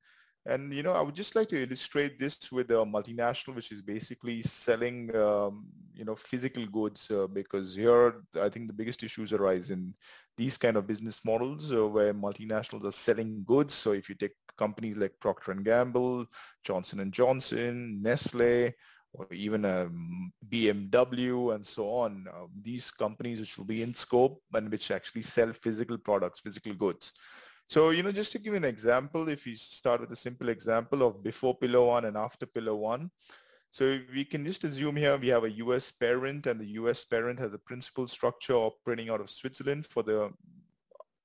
and you know, I would just like to illustrate this with a multinational, which is basically selling, um, you know, physical goods. Uh, because here, I think the biggest issues arise in these kind of business models uh, where multinationals are selling goods. So if you take companies like Procter and Gamble, Johnson and Johnson, Nestle, or even um, BMW and so on, uh, these companies which will be in scope and which actually sell physical products, physical goods. So, you know, just to give you an example, if you start with a simple example of before pillar one and after pillar one, so we can just assume here we have a US parent and the US parent has a principal structure operating out of Switzerland for the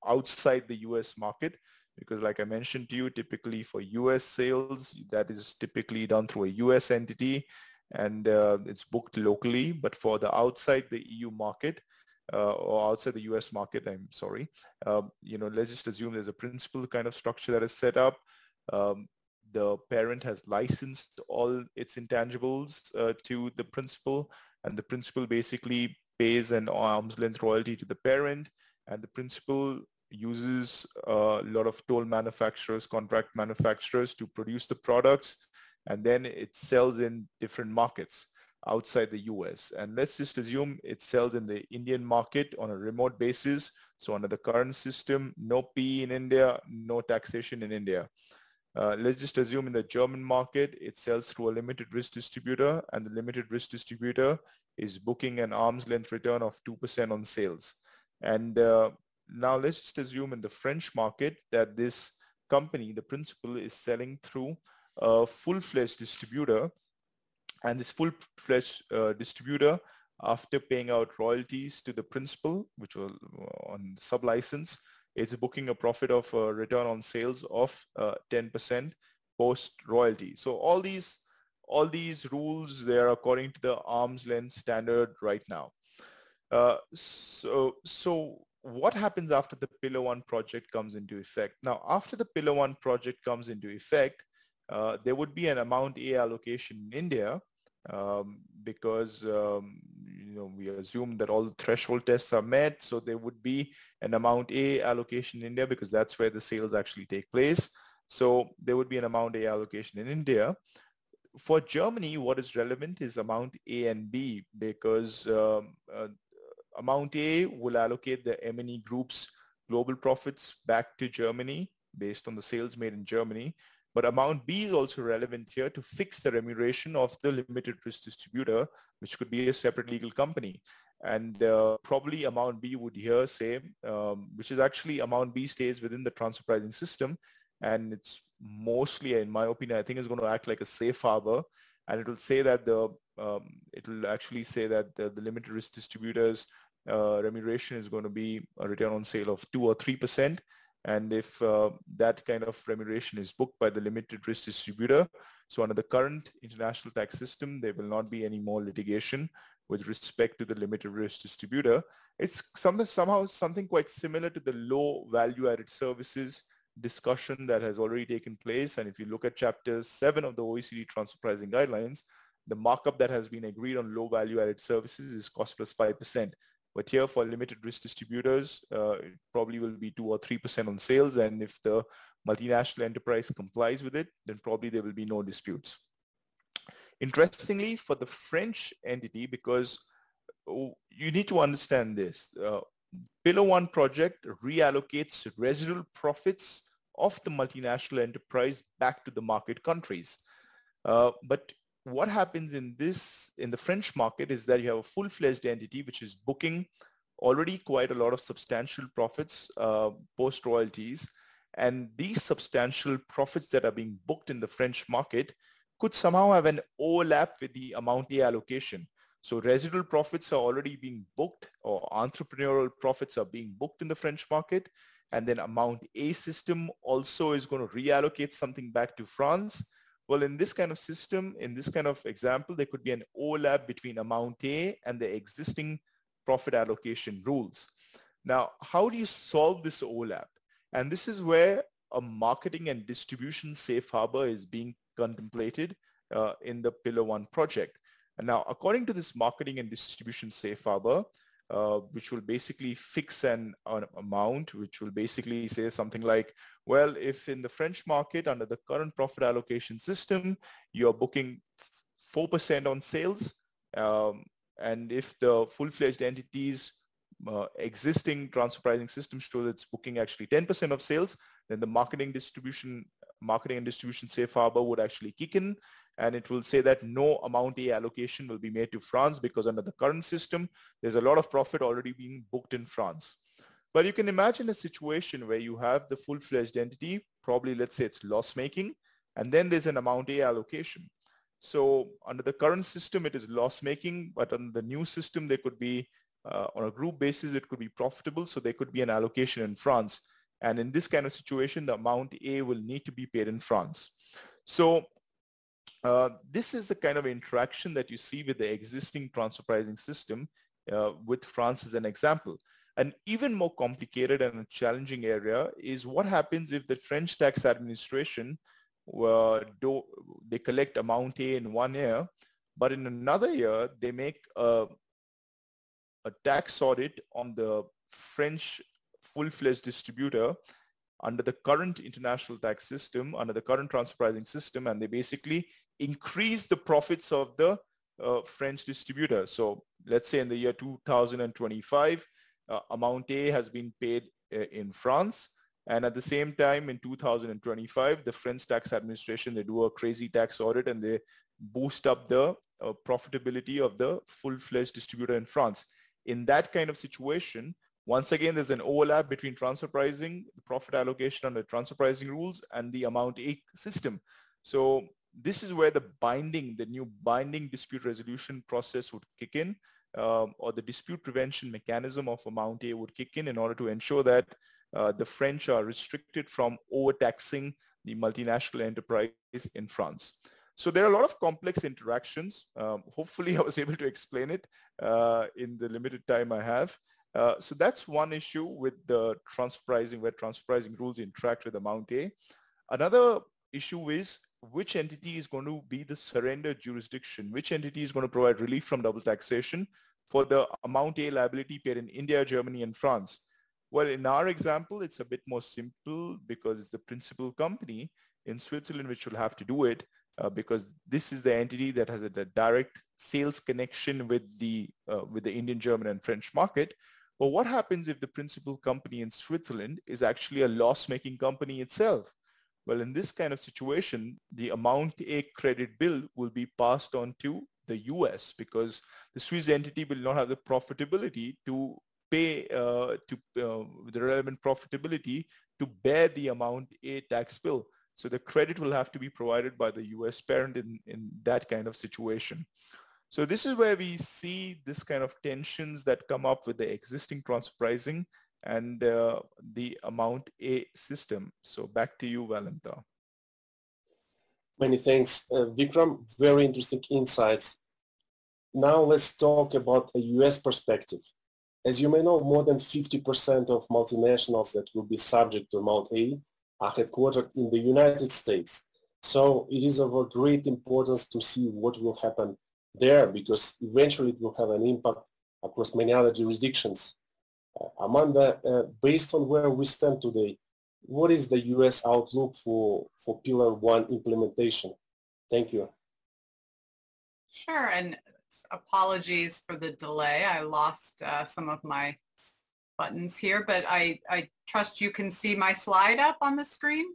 outside the US market. Because like I mentioned to you, typically for US sales, that is typically done through a US entity and uh, it's booked locally. But for the outside the EU market, uh, or outside the US market, I'm sorry, um, you know, let's just assume there's a principal kind of structure that is set up. Um, the parent has licensed all its intangibles uh, to the principal and the principal basically pays an arm's length royalty to the parent and the principal uses a lot of toll manufacturers, contract manufacturers to produce the products and then it sells in different markets outside the US. And let's just assume it sells in the Indian market on a remote basis. So under the current system, no P in India, no taxation in India. Uh, let's just assume in the German market, it sells through a limited risk distributor and the limited risk distributor is booking an arm's length return of 2% on sales. And uh, now let's just assume in the French market that this company, the principal is selling through a full-fledged distributor and this full-fledged uh, distributor, after paying out royalties to the principal, which was uh, on sub-license, is booking a profit of a return on sales of uh, 10% post royalty. So all these all these rules they are according to the arm's length standard right now. Uh, so so what happens after the pillar one project comes into effect? Now after the pillar one project comes into effect, uh, there would be an amount A allocation in India um, because um, you know we assume that all the threshold tests are met, so there would be an amount A allocation in India because that's where the sales actually take place. So there would be an amount A allocation in India. For Germany, what is relevant is amount A and B because um, uh, amount A will allocate the MNE group's global profits back to Germany based on the sales made in Germany but amount B is also relevant here to fix the remuneration of the limited risk distributor, which could be a separate legal company. And uh, probably amount B would here say, um, which is actually amount B stays within the transfer pricing system. And it's mostly, in my opinion, I think it's going to act like a safe harbor. And it will say that the, um, it will actually say that the, the limited risk distributors uh, remuneration is going to be a return on sale of two or 3%. And if uh, that kind of remuneration is booked by the limited risk distributor, so under the current international tax system, there will not be any more litigation with respect to the limited risk distributor. It's some, somehow something quite similar to the low value added services discussion that has already taken place. And if you look at chapter seven of the OECD transfer pricing guidelines, the markup that has been agreed on low value added services is cost plus 5%. But here for limited risk distributors, uh, it probably will be two or 3% on sales. And if the multinational enterprise complies with it, then probably there will be no disputes. Interestingly, for the French entity, because oh, you need to understand this, uh, Pillar 1 project reallocates residual profits of the multinational enterprise back to the market countries. Uh, but what happens in this, in the French market is that you have a full-fledged entity which is booking already quite a lot of substantial profits uh, post royalties. And these substantial profits that are being booked in the French market could somehow have an overlap with the amount A allocation. So residual profits are already being booked or entrepreneurial profits are being booked in the French market. And then amount A system also is going to reallocate something back to France. Well, in this kind of system, in this kind of example, there could be an overlap between amount A and the existing profit allocation rules. Now, how do you solve this overlap? And this is where a marketing and distribution safe harbor is being contemplated uh, in the Pillar 1 project. And now, according to this marketing and distribution safe harbor, uh, which will basically fix an, an, amount, which will basically say something like, well, if in the French market under the current profit allocation system, you're booking 4% on sales, um, and if the full-fledged entities uh, existing transfer pricing system show that it's booking actually 10% of sales, then the marketing distribution, marketing and distribution safe harbor would actually kick in and it will say that no amount A allocation will be made to France because under the current system, there's a lot of profit already being booked in France. But you can imagine a situation where you have the full-fledged entity, probably let's say it's loss-making, and then there's an amount A allocation. So under the current system, it is loss-making, but on the new system, there could be, uh, on a group basis, it could be profitable. So there could be an allocation in France. And in this kind of situation, the amount A will need to be paid in France. So uh, this is the kind of interaction that you see with the existing transfer pricing system uh, with France as an example. An even more complicated and challenging area is what happens if the French tax administration uh, do, they collect amount A in one year, but in another year they make a, a tax audit on the French full-fledged distributor under the current international tax system, under the current transfer pricing system, and they basically increase the profits of the uh, French distributor. So let's say in the year 2025, uh, amount A has been paid uh, in France. And at the same time, in 2025, the French tax administration, they do a crazy tax audit and they boost up the uh, profitability of the full-fledged distributor in France. In that kind of situation, once again, there's an overlap between transfer pricing, the profit allocation under transfer pricing rules, and the amount A system. So this is where the binding, the new binding dispute resolution process would kick in, um, or the dispute prevention mechanism of amount A would kick in in order to ensure that uh, the French are restricted from overtaxing the multinational enterprise in France. So there are a lot of complex interactions. Um, hopefully *laughs* I was able to explain it uh, in the limited time I have. Uh, so that's one issue with the transfer pricing, where transfer pricing rules interact with the amount A. Another issue is which entity is going to be the surrender jurisdiction, which entity is going to provide relief from double taxation for the amount A liability paid in India, Germany, and France. Well, in our example, it's a bit more simple because it's the principal company in Switzerland which will have to do it uh, because this is the entity that has a, a direct sales connection with the uh, with the Indian, German, and French market. But what happens if the principal company in Switzerland is actually a loss-making company itself? Well, in this kind of situation, the amount A credit bill will be passed on to the US because the Swiss entity will not have the profitability to pay uh, to uh, the relevant profitability to bear the amount A tax bill. So the credit will have to be provided by the US parent in, in that kind of situation. So this is where we see this kind of tensions that come up with the existing transfer pricing and uh, the amount A system. So back to you, Valenta. Many thanks, uh, Vikram. Very interesting insights. Now let's talk about a US perspective. As you may know, more than 50% of multinationals that will be subject to Amount A are headquartered in the United States. So it is of a great importance to see what will happen there because eventually it will have an impact across many other jurisdictions. Amanda, uh, based on where we stand today, what is the U.S. outlook for, for Pillar 1 implementation? Thank you. Sure, and apologies for the delay. I lost uh, some of my buttons here, but I, I trust you can see my slide up on the screen.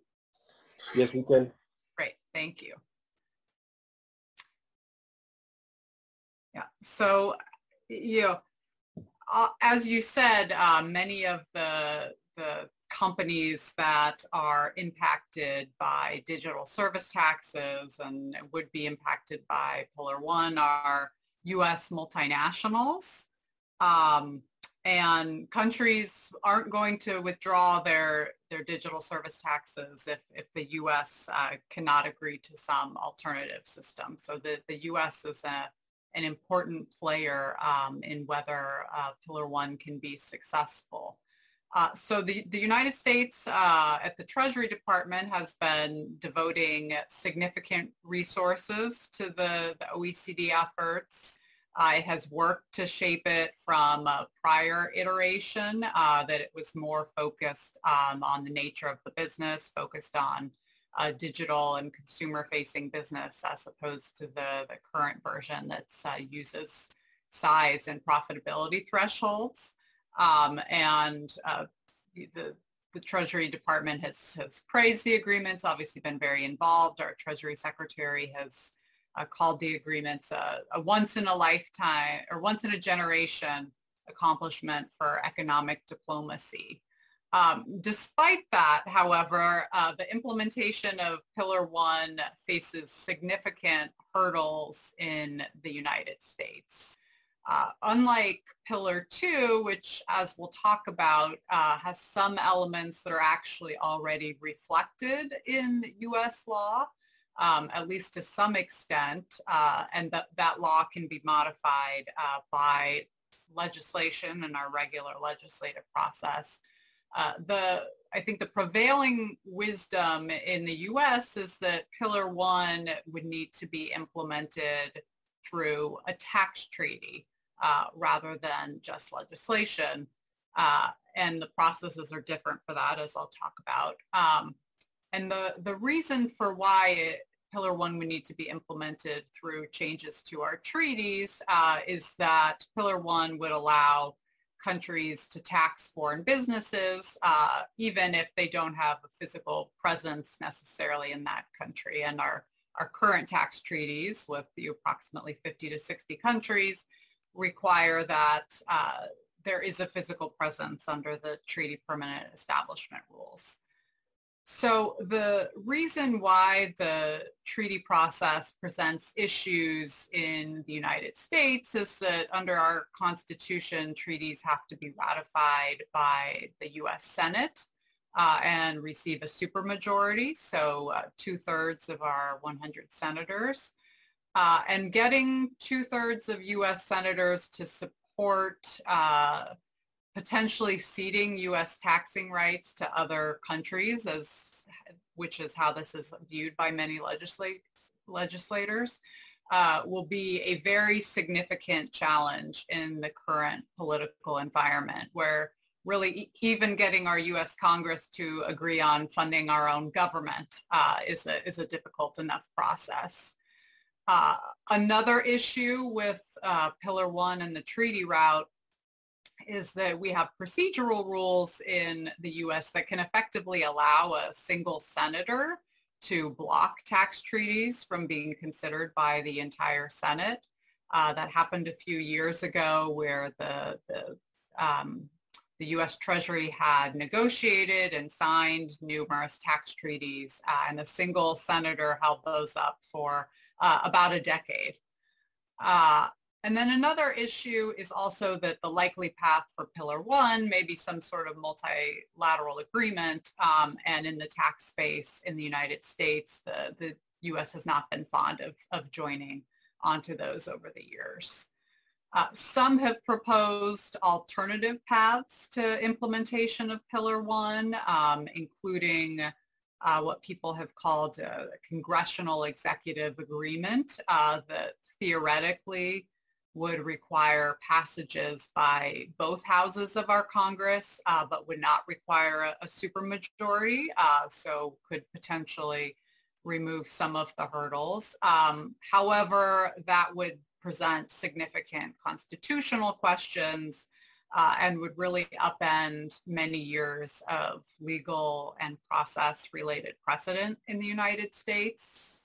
Yes, we can. Great, thank you. So, you know, uh, as you said, uh, many of the, the companies that are impacted by digital service taxes and would be impacted by Pillar One are U.S. multinationals. Um, and countries aren't going to withdraw their, their digital service taxes if, if the U.S. Uh, cannot agree to some alternative system. So the, the U.S. is a, an important player um, in whether uh, Pillar One can be successful. Uh, so the, the United States uh, at the Treasury Department has been devoting significant resources to the, the OECD efforts. Uh, it has worked to shape it from a prior iteration uh, that it was more focused um, on the nature of the business, focused on digital and consumer-facing business as opposed to the, the current version that uh, uses size and profitability thresholds. Um, and uh, the, the Treasury Department has, has praised the agreements, obviously been very involved. Our Treasury Secretary has uh, called the agreements a, a, once in a lifetime or once in a generation accomplishment for economic diplomacy. Um, despite that, however, uh, the implementation of Pillar One faces significant hurdles in the United States. Uh, unlike Pillar 2, which as we'll talk about, uh, has some elements that are actually already reflected in U.S. law, um, at least to some extent, uh, and that, that law can be modified uh, by legislation and our regular legislative process. Uh, the I think the prevailing wisdom in the U.S. is that Pillar 1 would need to be implemented through a tax treaty uh, rather than just legislation. Uh, and the processes are different for that, as I'll talk about. Um, and the, the reason for why it, Pillar 1 would need to be implemented through changes to our treaties uh, is that Pillar 1 would allow countries to tax foreign businesses, uh, even if they don't have a physical presence necessarily in that country. And our, our current tax treaties with the approximately 50 to 60 countries require that uh, there is a physical presence under the treaty permanent establishment rules. So the reason why the treaty process presents issues in the United States is that under our Constitution, treaties have to be ratified by the U.S. Senate uh, and receive a supermajority, so uh, two-thirds of our 100 senators. Uh, and getting two-thirds of U.S. senators to support uh, potentially ceding U.S. taxing rights to other countries, as which is how this is viewed by many legislate, legislators, uh, will be a very significant challenge in the current political environment where really even getting our U.S. Congress to agree on funding our own government uh, is, a, is a difficult enough process. Uh, another issue with uh, Pillar 1 and the treaty route is that we have procedural rules in the U.S. that can effectively allow a single senator to block tax treaties from being considered by the entire Senate. Uh, that happened a few years ago where the, the, um, the U.S. Treasury had negotiated and signed numerous tax treaties, uh, and a single senator held those up for uh, about a decade. And then another issue is also that the likely path for Pillar 1 may be some sort of multilateral agreement. Um, and in the tax space in the United States, the, the U.S. has not been fond of, of joining onto those over the years. Uh, some have proposed alternative paths to implementation of Pillar 1, um, including uh, what people have called a congressional executive agreement uh, that theoretically would require passages by both houses of our Congress, uh, but would not require a, a supermajority, uh, so could potentially remove some of the hurdles. Um, however, that would present significant constitutional questions uh, and would really upend many years of legal and process related precedent in the United States.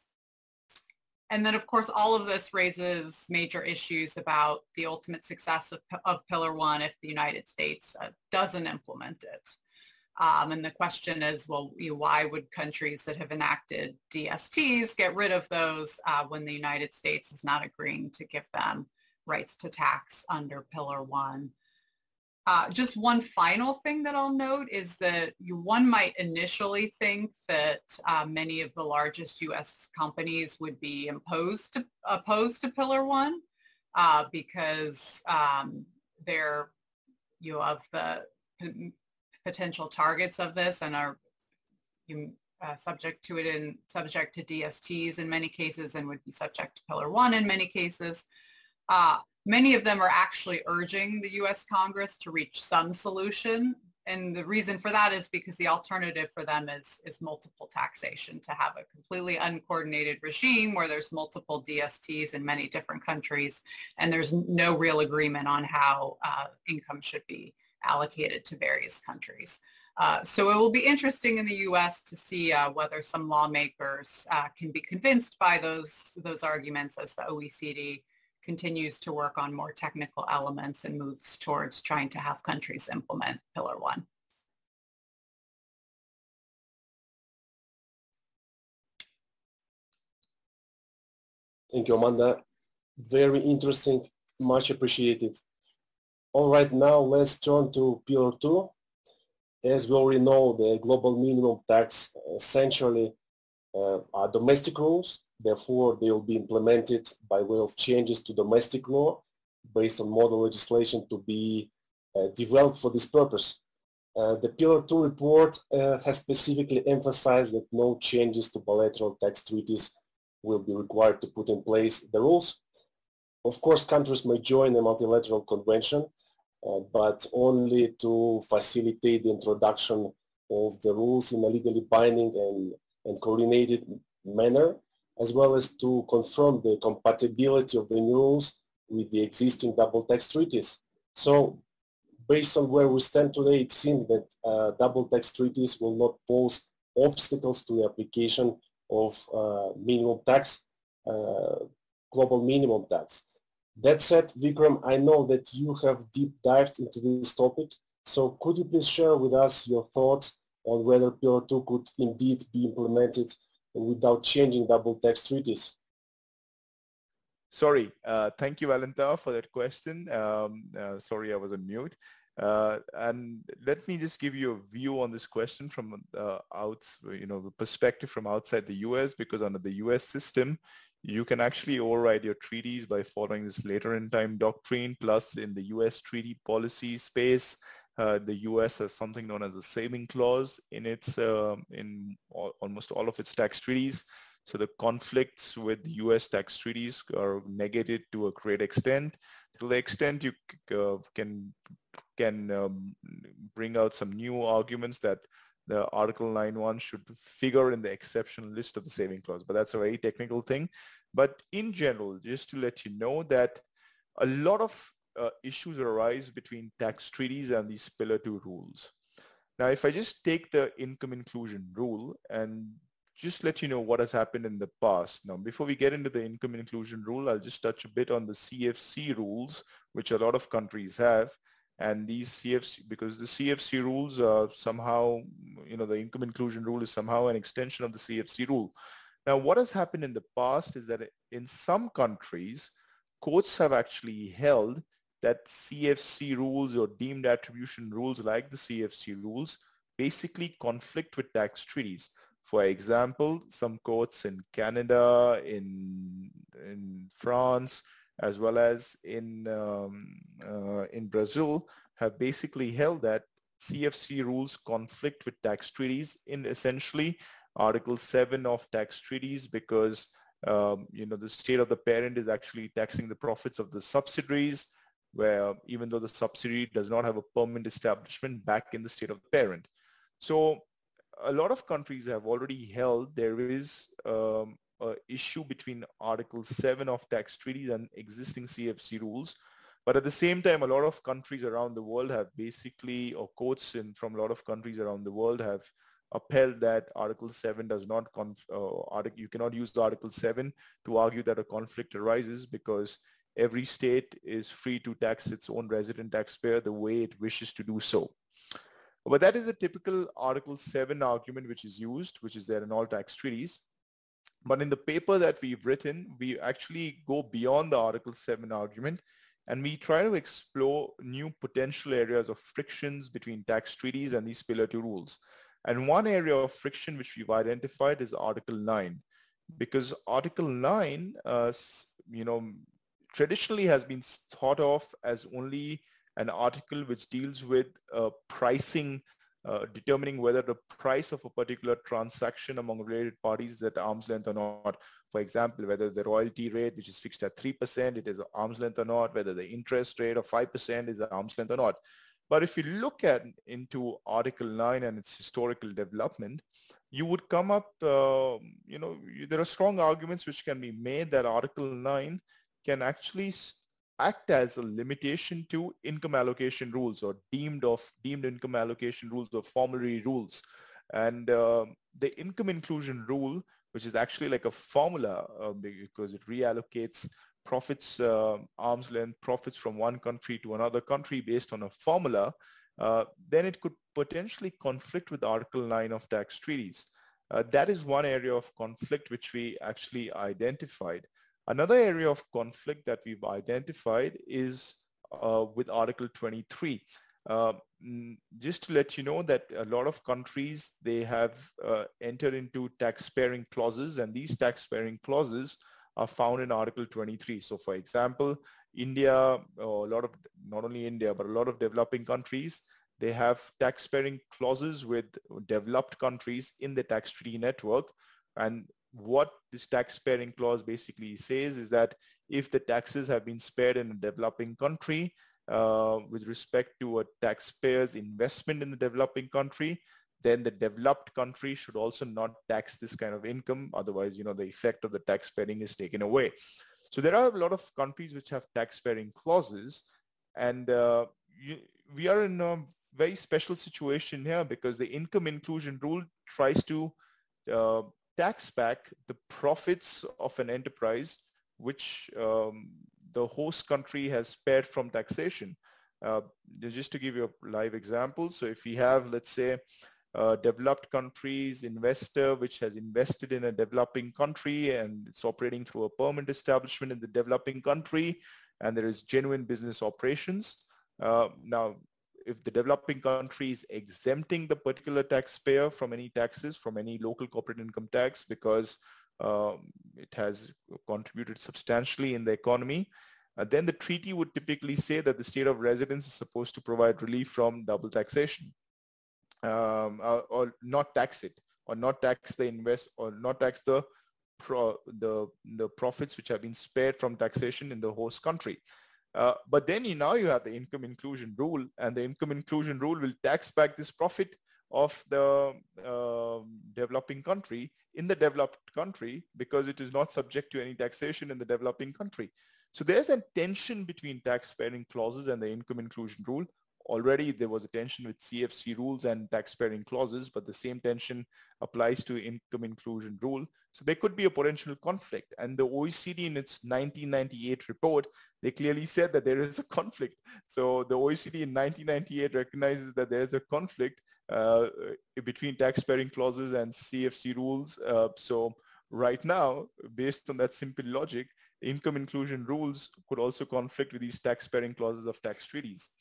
And then, of course, all of this raises major issues about the ultimate success of, of Pillar One if the United States uh, doesn't implement it. Um, and the question is, well, you know, why would countries that have enacted DSTs get rid of those uh, when the United States is not agreeing to give them rights to tax under Pillar One? Uh, just one final thing that I'll note is that one might initially think that uh, many of the largest U.S. companies would be imposed to, opposed to Pillar One uh, because um, they're you know, of the p- potential targets of this and are you, uh, subject to it and subject to DSTs in many cases and would be subject to Pillar One in many cases. Many of them are actually urging the U.S. Congress to reach some solution. And the reason for that is because the alternative for them is, is multiple taxation, to have a completely uncoordinated regime where there's multiple DSTs in many different countries, and there's no real agreement on how uh, income should be allocated to various countries. Uh, so it will be interesting in the U.S. to see uh, whether some lawmakers uh, can be convinced by those those arguments as the OECD continues to work on more technical elements and moves towards trying to have countries implement Pillar 1. Thank you, Amanda. Very interesting, much appreciated. All right, now let's turn to Pillar 2. As we already know, the global minimum tax uh, essentially uh, are domestic rules Therefore, they will be implemented by way of changes to domestic law based on model legislation to be uh, developed for this purpose. Uh, the Pillar 2 report uh, has specifically emphasized that no changes to bilateral tax treaties will be required to put in place the rules. Of course, countries may join a multilateral convention, uh, but only to facilitate the introduction of the rules in a legally binding and, and coordinated manner as well as to confirm the compatibility of the rules with the existing double tax treaties. So based on where we stand today, it seems that uh, double tax treaties will not pose obstacles to the application of uh, minimum tax, uh, global minimum tax. That said, Vikram, I know that you have deep dived into this topic. So could you please share with us your thoughts on whether Pillar 2 could indeed be implemented without changing double tax treaties? Sorry, uh, thank you, Valenta, for that question. Um, uh, sorry, I was on mute. Uh, and let me just give you a view on this question from uh, out, you know, the perspective from outside the U.S. Because under the U.S. system, you can actually override your treaties by following this later in time doctrine. Plus, in the U.S. treaty policy space, uh, the U.S. has something known as a saving clause in its uh, in all, almost all of its tax treaties. So the conflicts with U.S. tax treaties are negated to a great extent. To the extent you uh, can can um, bring out some new arguments that the Article 9.1 should figure in the exception list of the saving clause, but that's a very technical thing. But in general, just to let you know that a lot of uh, issues arise between tax treaties and these Pillar 2 rules. Now, if I just take the income inclusion rule and just let you know what has happened in the past. Now, before we get into the income inclusion rule, I'll just touch a bit on the CFC rules, which a lot of countries have. And these CFC, because the CFC rules are somehow, you know, the income inclusion rule is somehow an extension of the CFC rule. Now, what has happened in the past is that in some countries, courts have actually held that CFC rules or deemed attribution rules like the CFC rules basically conflict with tax treaties. For example, some courts in Canada, in, in France, as well as in, um, uh, in Brazil have basically held that CFC rules conflict with tax treaties in essentially Article 7 of tax treaties because um, you know the state of the parent is actually taxing the profits of the subsidiaries where even though the subsidiary does not have a permanent establishment back in the state of the parent. So a lot of countries have already held there is um, an issue between Article 7 of tax treaties and existing CFC rules But at the same time, a lot of countries around the world have basically, or courts in, from a lot of countries around the world have upheld that Article 7 does not, conf- uh, you cannot use Article 7 to argue that a conflict arises because every state is free to tax its own resident taxpayer the way it wishes to do so. But that is a typical Article 7 argument which is used, which is there in all tax treaties. But in the paper that we've written, we actually go beyond the Article 7 argument and we try to explore new potential areas of frictions between tax treaties and these Pillar 2 rules. And one area of friction which we've identified is Article 9, because Article 9, uh, you know, traditionally has been thought of as only an article which deals with uh, pricing, uh, determining whether the price of a particular transaction among related parties is at arm's length or not. For example, whether the royalty rate, which is fixed at 3%, it is arm's length or not, whether the interest rate of 5% is at arm's length or not. But if you look at into Article 9 and its historical development, you would come up, uh, you know, you, there are strong arguments which can be made that Article 9 can actually act as a limitation to income allocation rules or deemed of deemed income allocation rules or formulary rules. And uh, the income inclusion rule, which is actually like a formula uh, because it reallocates profits, uh, arm's length profits from one country to another country based on a formula, uh, then it could potentially conflict with Article 9 of tax treaties. Uh, that is one area of conflict which we actually identified. Another area of conflict that we've identified is uh, with Article 23. Uh, just to let you know that a lot of countries, they have uh, entered into tax-sparing clauses and these tax-sparing clauses are found in Article 23. So for example, India, a lot of, not only India, but a lot of developing countries, they have tax-sparing clauses with developed countries in the tax treaty network. And what this tax sparing clause basically says is that if the taxes have been spared in a developing country uh, with respect to a taxpayer's investment in the developing country, then the developed country should also not tax this kind of income. Otherwise, you know, the effect of the tax sparing is taken away. So there are a lot of countries which have tax sparing clauses and uh, you, we are in a very special situation here because the income inclusion rule tries to uh, tax back the profits of an enterprise which um, the host country has spared from taxation. Uh, just to give you a live example, so if we have, let's say, a developed countries investor which has invested in a developing country and it's operating through a permanent establishment in the developing country and there is genuine business operations. Uh, now, if the developing country is exempting the particular taxpayer from any taxes, from any local corporate income tax because um, it has contributed substantially in the economy, uh, then the treaty would typically say that the state of residence is supposed to provide relief from double taxation um, or, or, not tax it or not tax the invest or not tax the pro, the the profits which have been spared from taxation in the host country. Uh, but then you, now you have the income inclusion rule and the income inclusion rule will tax back this profit of the uh, developing country in the developed country because it is not subject to any taxation in the developing country. So there's a tension between tax sparing clauses and the income inclusion rule. Already there was a tension with CFC rules and tax sparing clauses, but the same tension applies to income inclusion rule. So there could be a potential conflict. And the OECD in its 1998 report, they clearly said that there is a conflict. So the OECD in 1998 recognizes that there is a conflict uh, between tax-sparing clauses and CFC rules. Uh, so right now, based on that simple logic, income inclusion rules could also conflict with these tax-sparing clauses of tax treaties.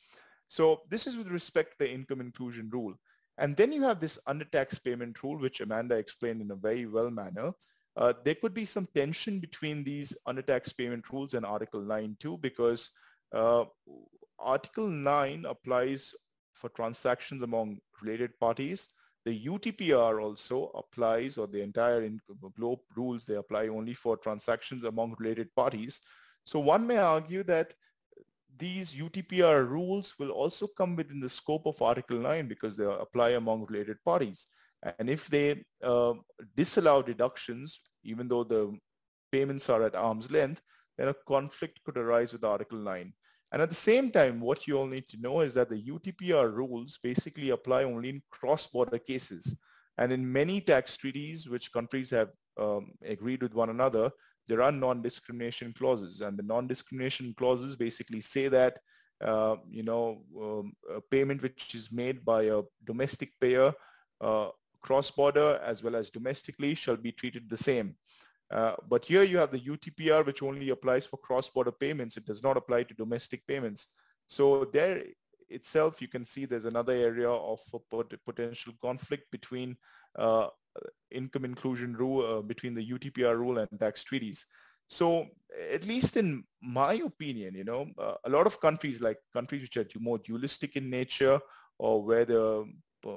So this is with respect to the income inclusion rule. And then you have this under-tax payment rule, which Amanda explained in a very well manner. Uh, there could be some tension between these under-tax payment rules and Article 9 too, because uh, Article 9 applies for transactions among related parties. The UTPR also applies, or the entire GloBE rules, they apply only for transactions among related parties. So one may argue that these UTPR rules will also come within the scope of Article 9 because they apply among related parties. And if they uh, disallow deductions, even though the payments are at arm's length, then a conflict could arise with Article 9. And at the same time, what you all need to know is that the UTPR rules basically apply only in cross-border cases. And in many tax treaties, which countries have um, agreed with one another, there are non-discrimination clauses. And the non-discrimination clauses basically say that, uh, you know, um, a payment which is made by a domestic payer uh, cross-border as well as domestically shall be treated the same. Uh, but here you have the UTPR, which only applies for cross-border payments. It does not apply to domestic payments. So there itself, you can see there's another area of potential conflict between uh, income inclusion rule, uh, between the UTPR rule and tax treaties. So at least in my opinion, you know, uh, a lot of countries like countries which are more dualistic in nature or where the uh,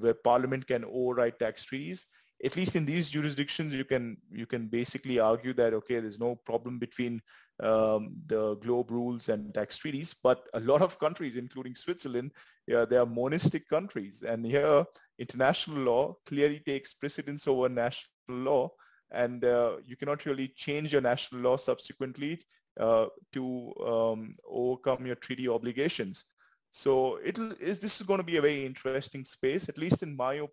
where parliament can override tax treaties, at least in these jurisdictions, you can you can basically argue that okay, there's no problem between um, the GloBE rules and tax treaties. But a lot of countries, including Switzerland, yeah, they are monistic countries, and here international law clearly takes precedence over national law, and uh, you cannot really change your national law subsequently uh, to um, overcome your treaty obligations. So it is this is going to be a very interesting space, at least in my opinion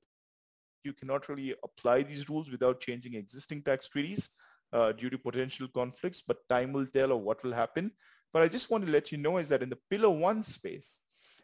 you cannot really apply these rules without changing existing tax treaties uh, due to potential conflicts, but time will tell of what will happen. But I just want to let you know is that in the Pillar 1 space,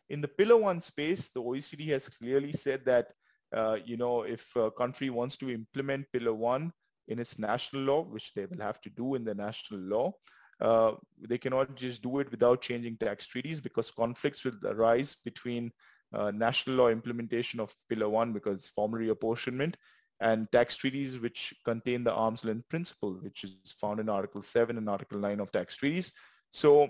in the Pillar 1 space, the OECD has clearly said that, uh, you know, if a country wants to implement Pillar 1 in its national law, which they will have to do in the national law, uh, they cannot just do it without changing tax treaties because conflicts will arise between uh, national law implementation of Pillar 1 because formulary apportionment and tax treaties which contain the arm's length principle, which is found in Article 7 and Article 9 of tax treaties. So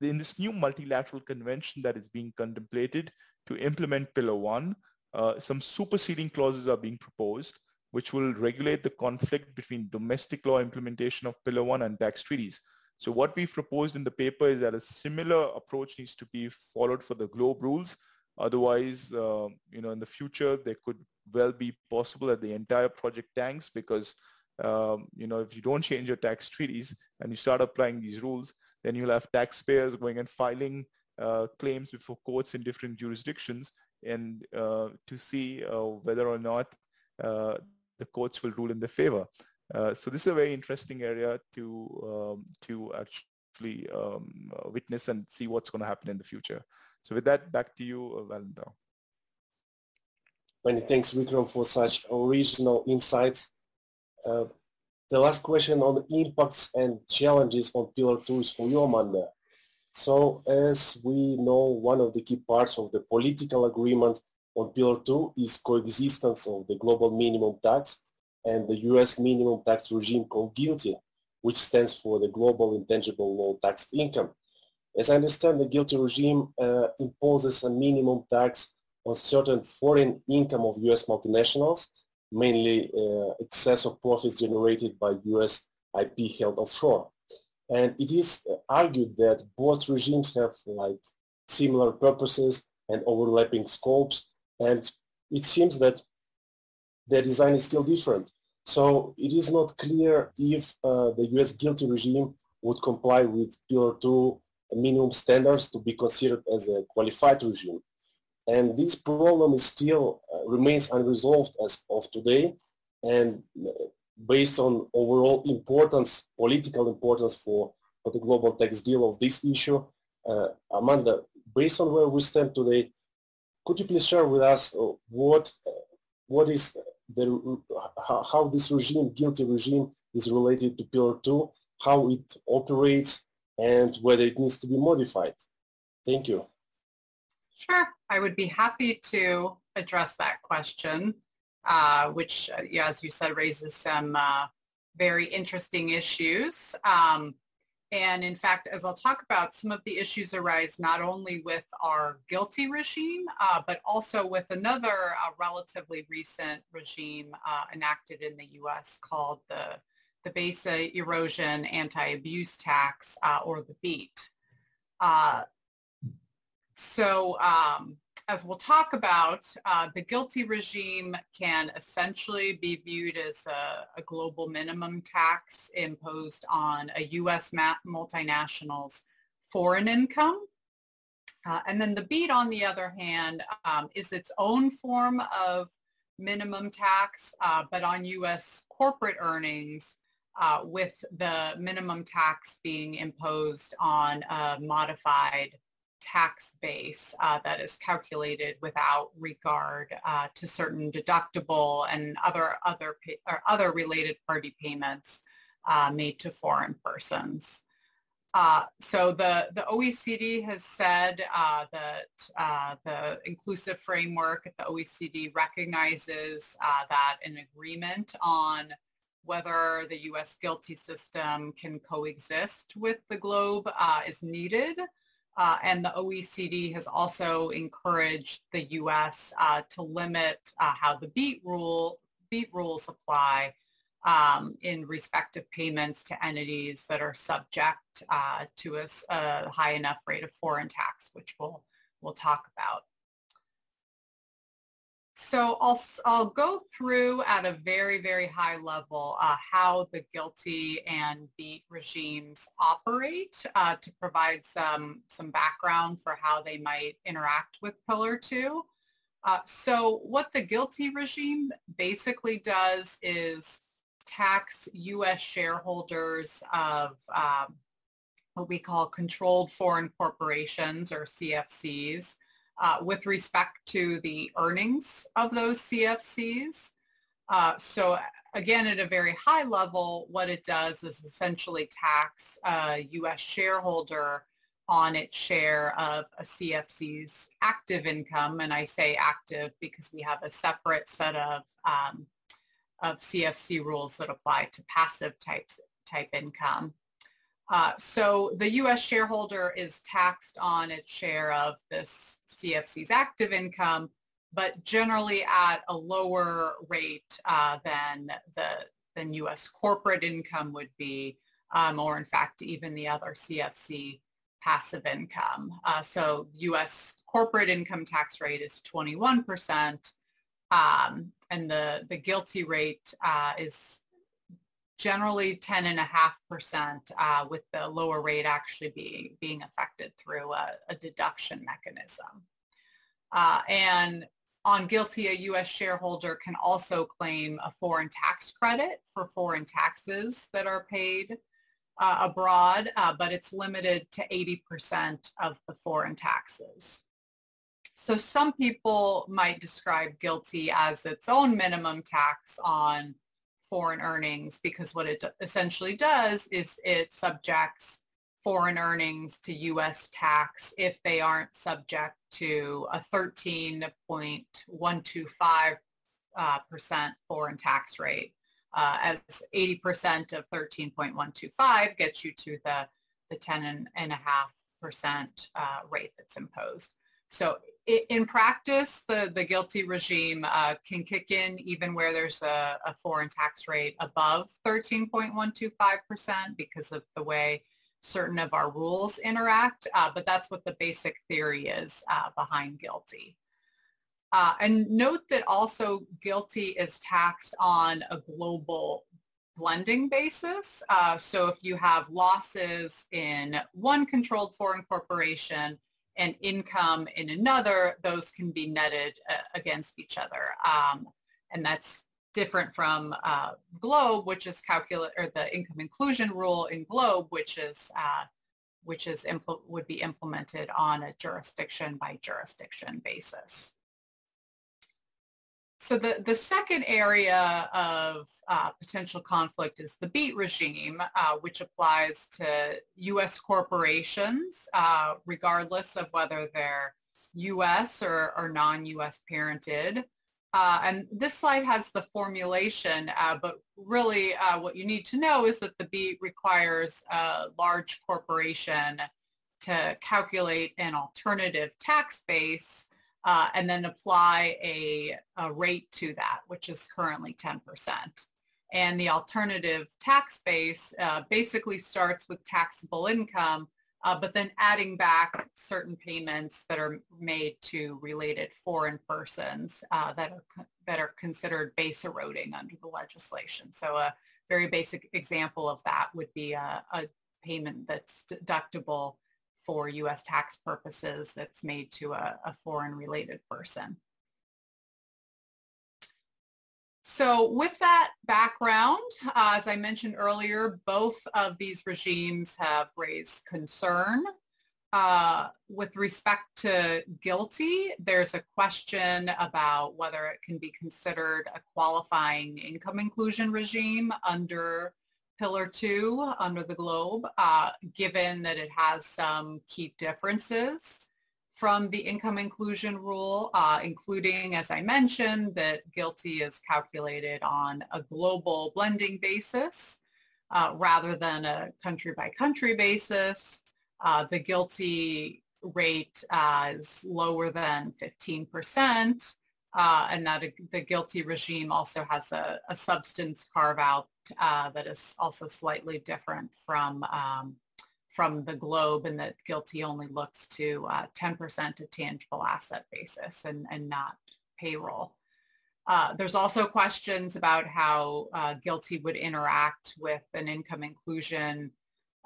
in this new multilateral convention that is being contemplated to implement Pillar 1, uh, some superseding clauses are being proposed which will regulate the conflict between domestic law implementation of Pillar 1 and tax treaties. So what we've proposed in the paper is that a similar approach needs to be followed for the GloBE rules Otherwise, uh, you know, in the future, there could well be possible that the entire project tanks because, um, you know, if you don't change your tax treaties and you start applying these rules, then you'll have taxpayers going and filing uh, claims before courts in different jurisdictions and uh, to see uh, whether or not uh, the courts will rule in their favor. Uh, so this is a very interesting area to um, to actually um, witness and see what's going to happen in the future. So with that, back to you, uh, Valentin. Many thanks, Vikram, for such original insights. Uh, the last question on the impacts and challenges on Pillar 2 is for you, Amanda. So as we know, one of the key parts of the political agreement on Pillar 2 is coexistence of the global minimum tax and the US minimum tax regime called GILTI, which stands for the Global Intangible Low-Taxed Income. As I understand, the GILTI regime uh, imposes a minimum tax on certain foreign income of U.S. multinationals, mainly uh, excess of profits generated by U.S. IP held offshore. And it is argued that both regimes have like similar purposes and overlapping scopes, and it seems that their design is still different. So it is not clear if uh, the U.S. GILTI regime would comply with Pillar 2 minimum standards to be considered as a qualified regime. And this problem is still uh, remains unresolved as of today. And uh, based on overall importance, political importance for, for the global tax deal of this issue, uh, Amanda, based on where we stand today, could you please share with us uh, what uh, what is the how, how this regime, GILTI regime, is related to Pillar 2, how it operates, and whether it needs to be modified. Thank you. Sure, I would be happy to address that question, uh, which, uh, as you said, raises some uh, very interesting issues. Um, and in fact, as I'll talk about, some of the issues arise not only with our GILTI regime, uh, but also with another uh, relatively recent regime uh, enacted in the U.S. called the the Base Erosion Anti-Abuse Tax, uh, or the BEAT. Uh, so um, as we'll talk about, uh, the GILTI regime can essentially be viewed as a, a global minimum tax imposed on a U.S. multinationals foreign income. Uh, and then the BEAT, on the other hand, um, is its own form of minimum tax, uh, but on U.S. corporate earnings, uh, with the minimum tax being imposed on a modified tax base uh, that is calculated without regard uh, to certain deductible and other other or other related party payments uh, made to foreign persons. Uh, so the, the OECD has said uh, that uh, the inclusive framework at the OECD recognizes that an agreement on whether the U.S. GILTI system can coexist with the GloBE is needed. Uh, and the OECD has also encouraged the U.S. Uh, to limit uh, how the BEAT rule BEAT rules apply um, in respect of payments to entities that are subject uh, to a, a, high enough rate of foreign tax, which we'll we'll talk about. So I'll, I'll go through at a very, very high level uh, how the GILTI and BEAT regimes operate uh, to provide some, some background for how they might interact with Pillar 2. Uh, so what the GILTI regime basically does is tax U.S. shareholders of um, what we call controlled foreign corporations or CFCs uh, with respect to the earnings of those CFCs. Uh, so again, at a very high level, what it does is essentially tax a U.S. shareholder on its share of a CFC's active income. And I say active because we have a separate set of, um, of CFC rules that apply to passive types, type income. Uh, so the U.S. shareholder is taxed on its share of this CFC's active income, but generally at a lower rate uh, than the than U.S. corporate income would be, um, or in fact even the other CFC passive income. Uh, so U.S. corporate income tax rate is 21 percent, um, and the the GILTI rate uh, is generally 10.5% uh, with the lower rate actually being, being affected through a, a deduction mechanism. Uh, and on GILTI, a U.S. shareholder can also claim a foreign tax credit for foreign taxes that are paid uh, abroad, uh, but it's limited to 80% of the foreign taxes. So some people might describe GILTI as its own minimum tax on foreign earnings because what it essentially does is it subjects foreign earnings to U.S. tax if they aren't subject to a 13.125 uh, percent foreign tax rate. Uh, as 80% of 13.125 gets you to the, the 10.5% uh, rate that's imposed. So in practice, the, the GILTI regime uh, can kick in even where there's a, a foreign tax rate above 13.125% because of the way certain of our rules interact, uh, but that's what the basic theory is uh, behind GILTI. Uh, and note that also GILTI is taxed on a global blending basis. Uh, so if you have losses in one controlled foreign corporation, and income in another, those can be netted uh, against each other. Um, and that's different from uh, GLOBE, which is calculate or the income inclusion rule in GLOBE, which is uh, which is would be implemented on a jurisdiction by jurisdiction basis. So the, the second area of uh, potential conflict is the BEAT regime, uh, which applies to U.S. corporations, uh, regardless of whether they're U.S. or, or non-U.S. parented. Uh, and this slide has the formulation, uh, but really uh, what you need to know is that the BEAT requires a large corporation to calculate an alternative tax base uh, and then apply a, a, rate to that, which is currently 10%. And the alternative tax base uh, basically starts with taxable income, uh, but then adding back certain payments that are made to related foreign persons uh, that are that are considered base eroding under the legislation. So a very basic example of that would be a, a payment that's deductible for U.S. tax purposes that's made to a, a foreign related person. So with that background, uh, as I mentioned earlier, both of these regimes have raised concern. Uh, with respect to GILTI, there's a question about whether it can be considered a qualifying income inclusion regime under Pillar 2 under the GloBE, uh, given that it has some key differences from the income inclusion rule, uh, including, as I mentioned, that GILTI is calculated on a global blending basis uh, rather than a country by country basis. Uh, the GILTI rate uh, is lower than 15%, uh, and that the GILTI regime also has a, a substance carve out uh, that is also slightly different from um, from the GloBE and that GILTI only looks to uh, 10% of tangible asset basis and, and not payroll. Uh, there's also questions about how uh, GILTI would interact with an income inclusion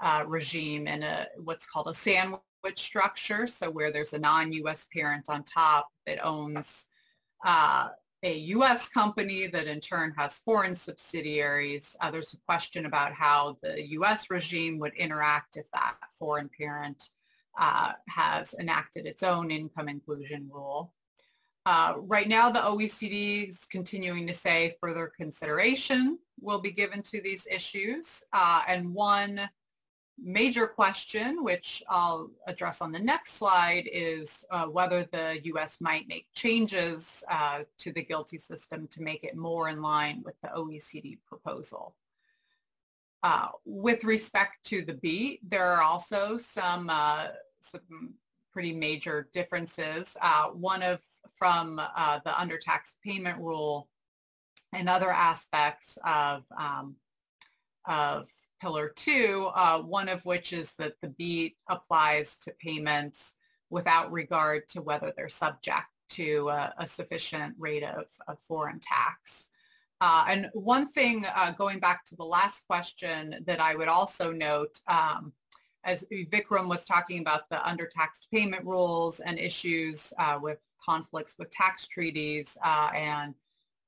uh, regime in a what's called a sandwich structure, so where there's a non-U.S. parent on top that owns uh, a U.S. company that in turn has foreign subsidiaries. Uh, there's a question about how the U.S. regime would interact if that foreign parent uh, has enacted its own income inclusion rule. Uh, right now, the OECD is continuing to say further consideration will be given to these issues. Uh, and one major question, which I'll address on the next slide, is uh, whether the U.S. might make changes uh, to the GILTI system to make it more in line with the OECD proposal. Uh, with respect to the BEAT, there are also some, uh, some pretty major differences. Uh, one of from uh, the undertax payment rule and other aspects of, um, of pillar two, uh, one of which is that the BEAT applies to payments without regard to whether they're subject to a, a sufficient rate of, of foreign tax. Uh, and one thing, uh, going back to the last question that I would also note, um, as Vikram was talking about the undertaxed payment rules and issues uh, with conflicts with tax treaties uh, and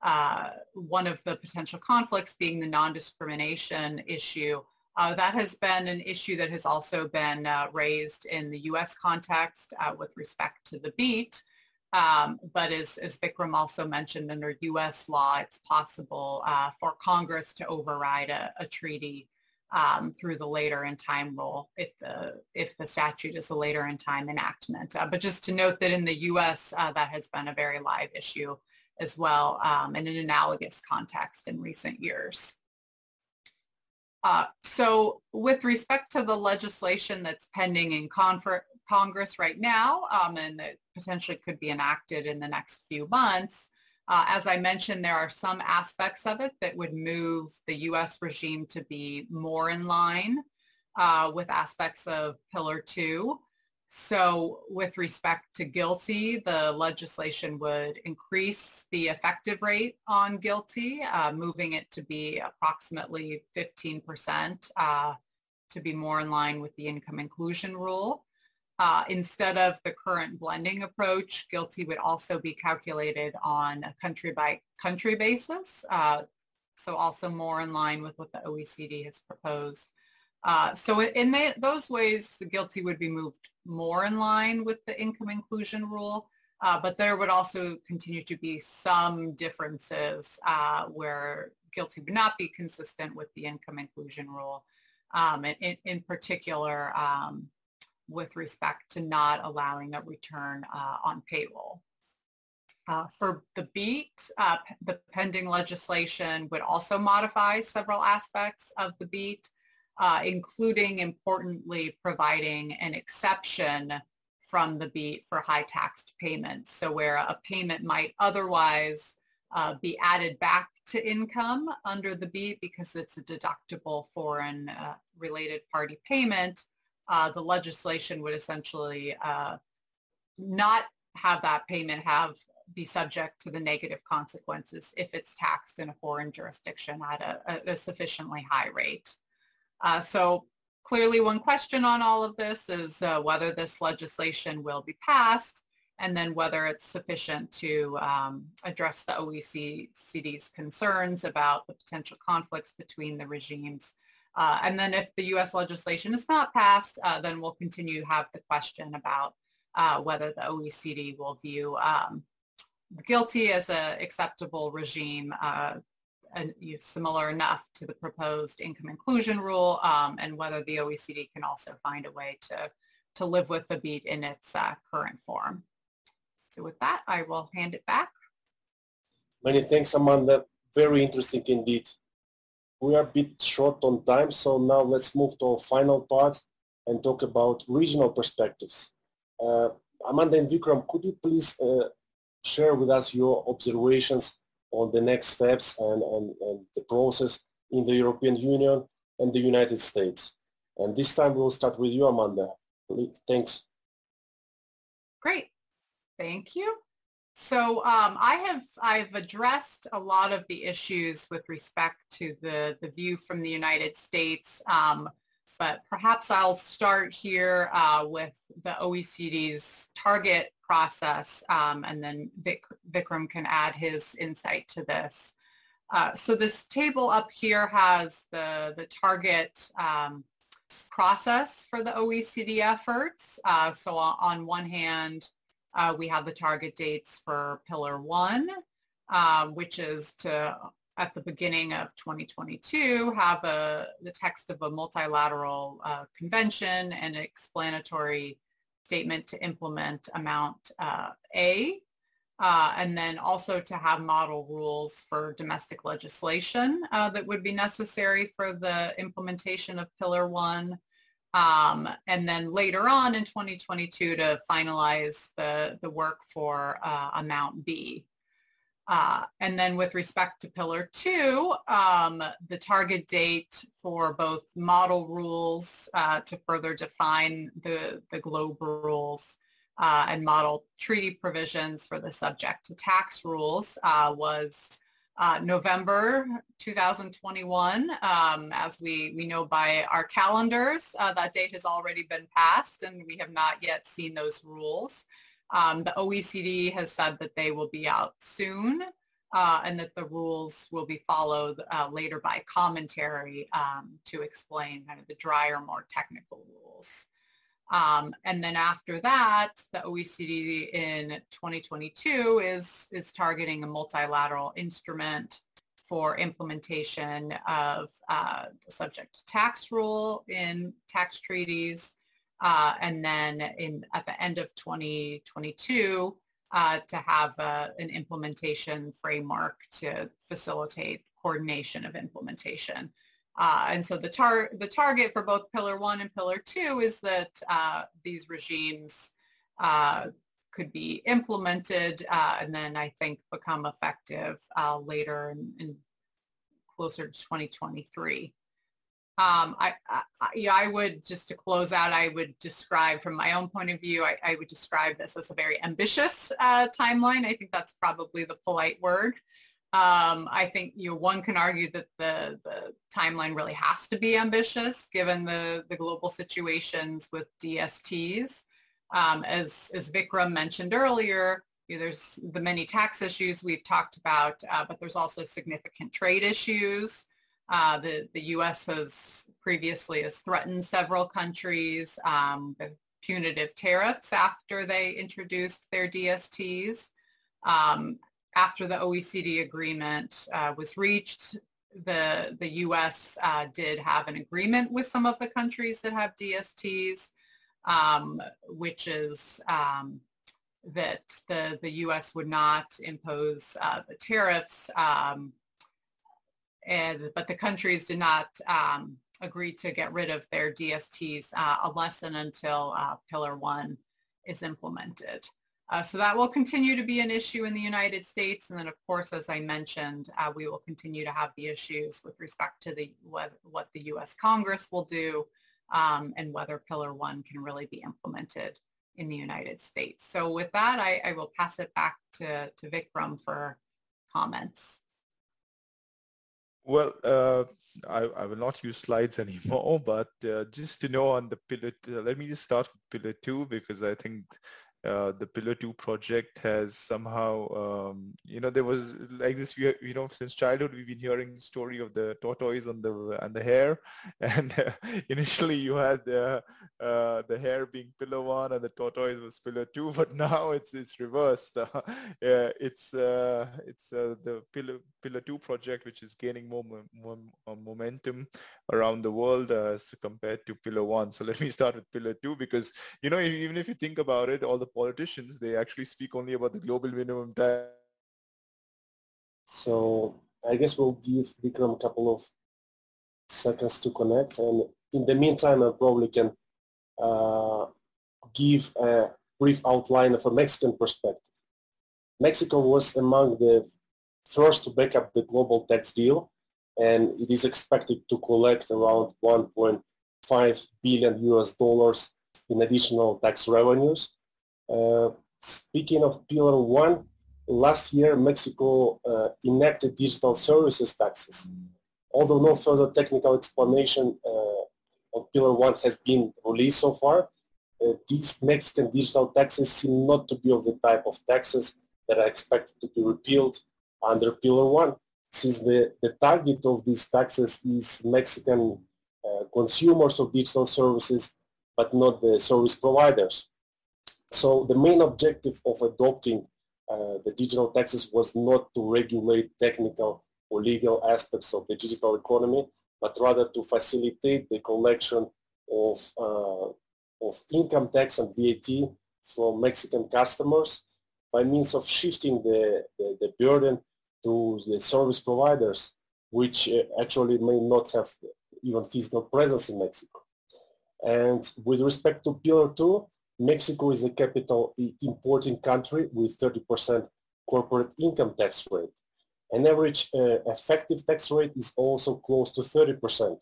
uh, one of the potential conflicts being the non-discrimination issue. Uh, that has been an issue that has also been uh, raised in the U.S. context uh, with respect to the BEAT. Um, but as, as Vikram also mentioned, under U.S. law, it's possible uh, for Congress to override a, a treaty um, through the later in time rule if the, if the statute is a later in time enactment. Uh, but just to note that in the U.S., that has been a very live issue as well um, in an analogous context in recent years. Uh, so with respect to the legislation that's pending in Congress right now um, and that potentially could be enacted in the next few months, uh, as I mentioned, there are some aspects of it that would move the U.S. regime to be more in line uh, with aspects of Pillar 2. So with respect to GILTI, the legislation would increase the effective rate on GILTI, uh, moving it to be approximately 15% uh, to be more in line with the income inclusion rule. Uh, instead of the current blending approach, GILTI would also be calculated on a country by country basis, uh, so also more in line with what the OECD has proposed. Uh, so in the, those ways, the GILTI would be moved more in line with the income inclusion rule, uh, but there would also continue to be some differences uh, where GILTI would not be consistent with the income inclusion rule, um, and in, in particular um, with respect to not allowing a return uh, on payroll. Uh, for the BEAT, uh, the pending legislation would also modify several aspects of the BEAT uh, including importantly providing an exception from the BEAT for high taxed payments. So where a payment might otherwise uh, be added back to income under the BEAT because it's a deductible foreign uh, related party payment, uh, the legislation would essentially uh, not have that payment have be subject to the negative consequences if it's taxed in a foreign jurisdiction at a, a, a sufficiently high rate. Uh, so clearly one question on all of this is uh, whether this legislation will be passed and then whether it's sufficient to um, address the OECD's concerns about the potential conflicts between the regimes. Uh, and then if the U.S. legislation is not passed, uh, then we'll continue to have the question about uh, whether the OECD will view um, GILTI as an acceptable regime and, you know, similar enough to the proposed income inclusion rule um, and whether the OECD can also find a way to, to live with the BEAT in its uh, current form. So with that, I will hand it back. Many thanks, Amanda. Very interesting indeed. We are a bit short on time, so now let's move to our final part and talk about regional perspectives. Uh, Amanda and Vikram, could you please uh, share with us your observations on the next steps and, and, and the process in the European Union and the United States? And this time we'll start with you, Amanda. Thanks. Great. Thank you. So um, I have I've addressed a lot of the issues with respect to the the view from the United States, um, but perhaps I'll start here uh, with the OECD's target process, um, and then Vic, Vikram can add his insight to this. Uh, so this table up here has the the target um, process for the OECD efforts. Uh, so on one hand uh, we have the target dates for Pillar 1, um, which is to, at the beginning of 2022, have a, the text of a multilateral uh, convention and an explanatory statement to implement Amount uh, A, uh, and then also to have model rules for domestic legislation uh, that would be necessary for the implementation of Pillar 1 um, and then later on in 2022 to finalize the, the work for uh, amount B. Uh, and then with respect to pillar two, um, the target date for both model rules uh, to further define the, the GLOBE rules uh, and model treaty provisions for the subject to tax rules uh, was uh, November 2021. Um, as we, we know by our calendars, uh, that date has already been passed and we have not yet seen those rules. Um, the OECD has said that they will be out soon uh, and that the rules will be followed uh, later by commentary um, to explain kind of the drier, more technical rules. Um, and then after that, the OECD in 2022 is, is targeting a multilateral instrument for implementation of uh, subject tax rule in tax treaties. Uh, and then in, at the end of 2022, uh, to have uh, an implementation framework to facilitate coordination of implementation. Uh, and so the, tar- the target for both Pillar 1 and Pillar 2 is that uh, these regimes uh, could be implemented and then I think become effective later and closer to 2023. Um, I, I, yeah, I would, just to close out, I would describe from my own point of view, I, I would describe this as a very ambitious uh, timeline. I think that's probably the polite word. Um, I think you know, one can argue that the, the timeline really has to be ambitious given the, the global situations with DSTs. Um, as, as Vikram mentioned earlier, you know, there's the many tax issues we've talked about, uh, but there's also significant trade issues. Uh, the, the U.S. has previously has threatened several countries um, with punitive tariffs after they introduced their DSTs. Um, after the OECD agreement uh, was reached, the, the U.S. Uh, did have an agreement with some of the countries that have DSTs, um, which is um, that the, the U.S. would not impose uh, the tariffs, um, and, but the countries did not um, agree to get rid of their DSTs uh, unless and until uh, Pillar 1 is implemented. Uh, so that will continue to be an issue in the United States. And then, of course, as I mentioned, uh, we will continue to have the issues with respect to the what, what the U.S. Congress will do um, and whether Pillar 1 can really be implemented in the United States. So with that, I, I will pass it back to, to Vikram for comments. Well, uh, I, I, will not use slides anymore, *laughs* but uh, just to know on the pillar, let me just start with pillar two because I think uh, the Pillar 2 project has somehow, um, you know, there was like this, you, know, since childhood, we've been hearing the story of the tortoise and the and the hare. *laughs* And uh, initially you had the, uh, the hare being Pillar 1 and the tortoise was Pillar 2, *laughs* but now it's it's reversed. *laughs* it's uh, it's uh, the Pillar, Pillar 2 project, which is gaining more, more momentum around the world as compared to Pillar 1. So let me start with Pillar 2 because, you know, even if you think about it, all the politicians, they actually speak only about the global minimum tax. So I guess we'll give Vikram a couple of seconds to connect. And in the meantime, I probably can uh, give a brief outline of a Mexican perspective. Mexico was among the first to back up the global tax deal, and it is expected to collect around 1.5 billion US dollars in additional tax revenues. Uh, speaking of Pillar 1, last year Mexico uh, enacted digital services taxes. Although no further technical explanation uh, of Pillar 1 has been released so far, uh, these Mexican digital taxes seem not to be of the type of taxes that are expected to be repealed under Pillar 1, since the, the target of these taxes is Mexican uh, consumers of digital services, but not the service providers. So the main objective of adopting uh, the digital taxes was not to regulate technical or legal aspects of the digital economy, but rather to facilitate the collection of, uh, of income tax and VAT from Mexican customers by means of shifting the, the, the burden to the service providers, which uh, actually may not have even physical presence in Mexico. And with respect to Pillar 2, Mexico is a capital importing country with 30% corporate income tax rate. An average uh, effective tax rate is also close to 30%.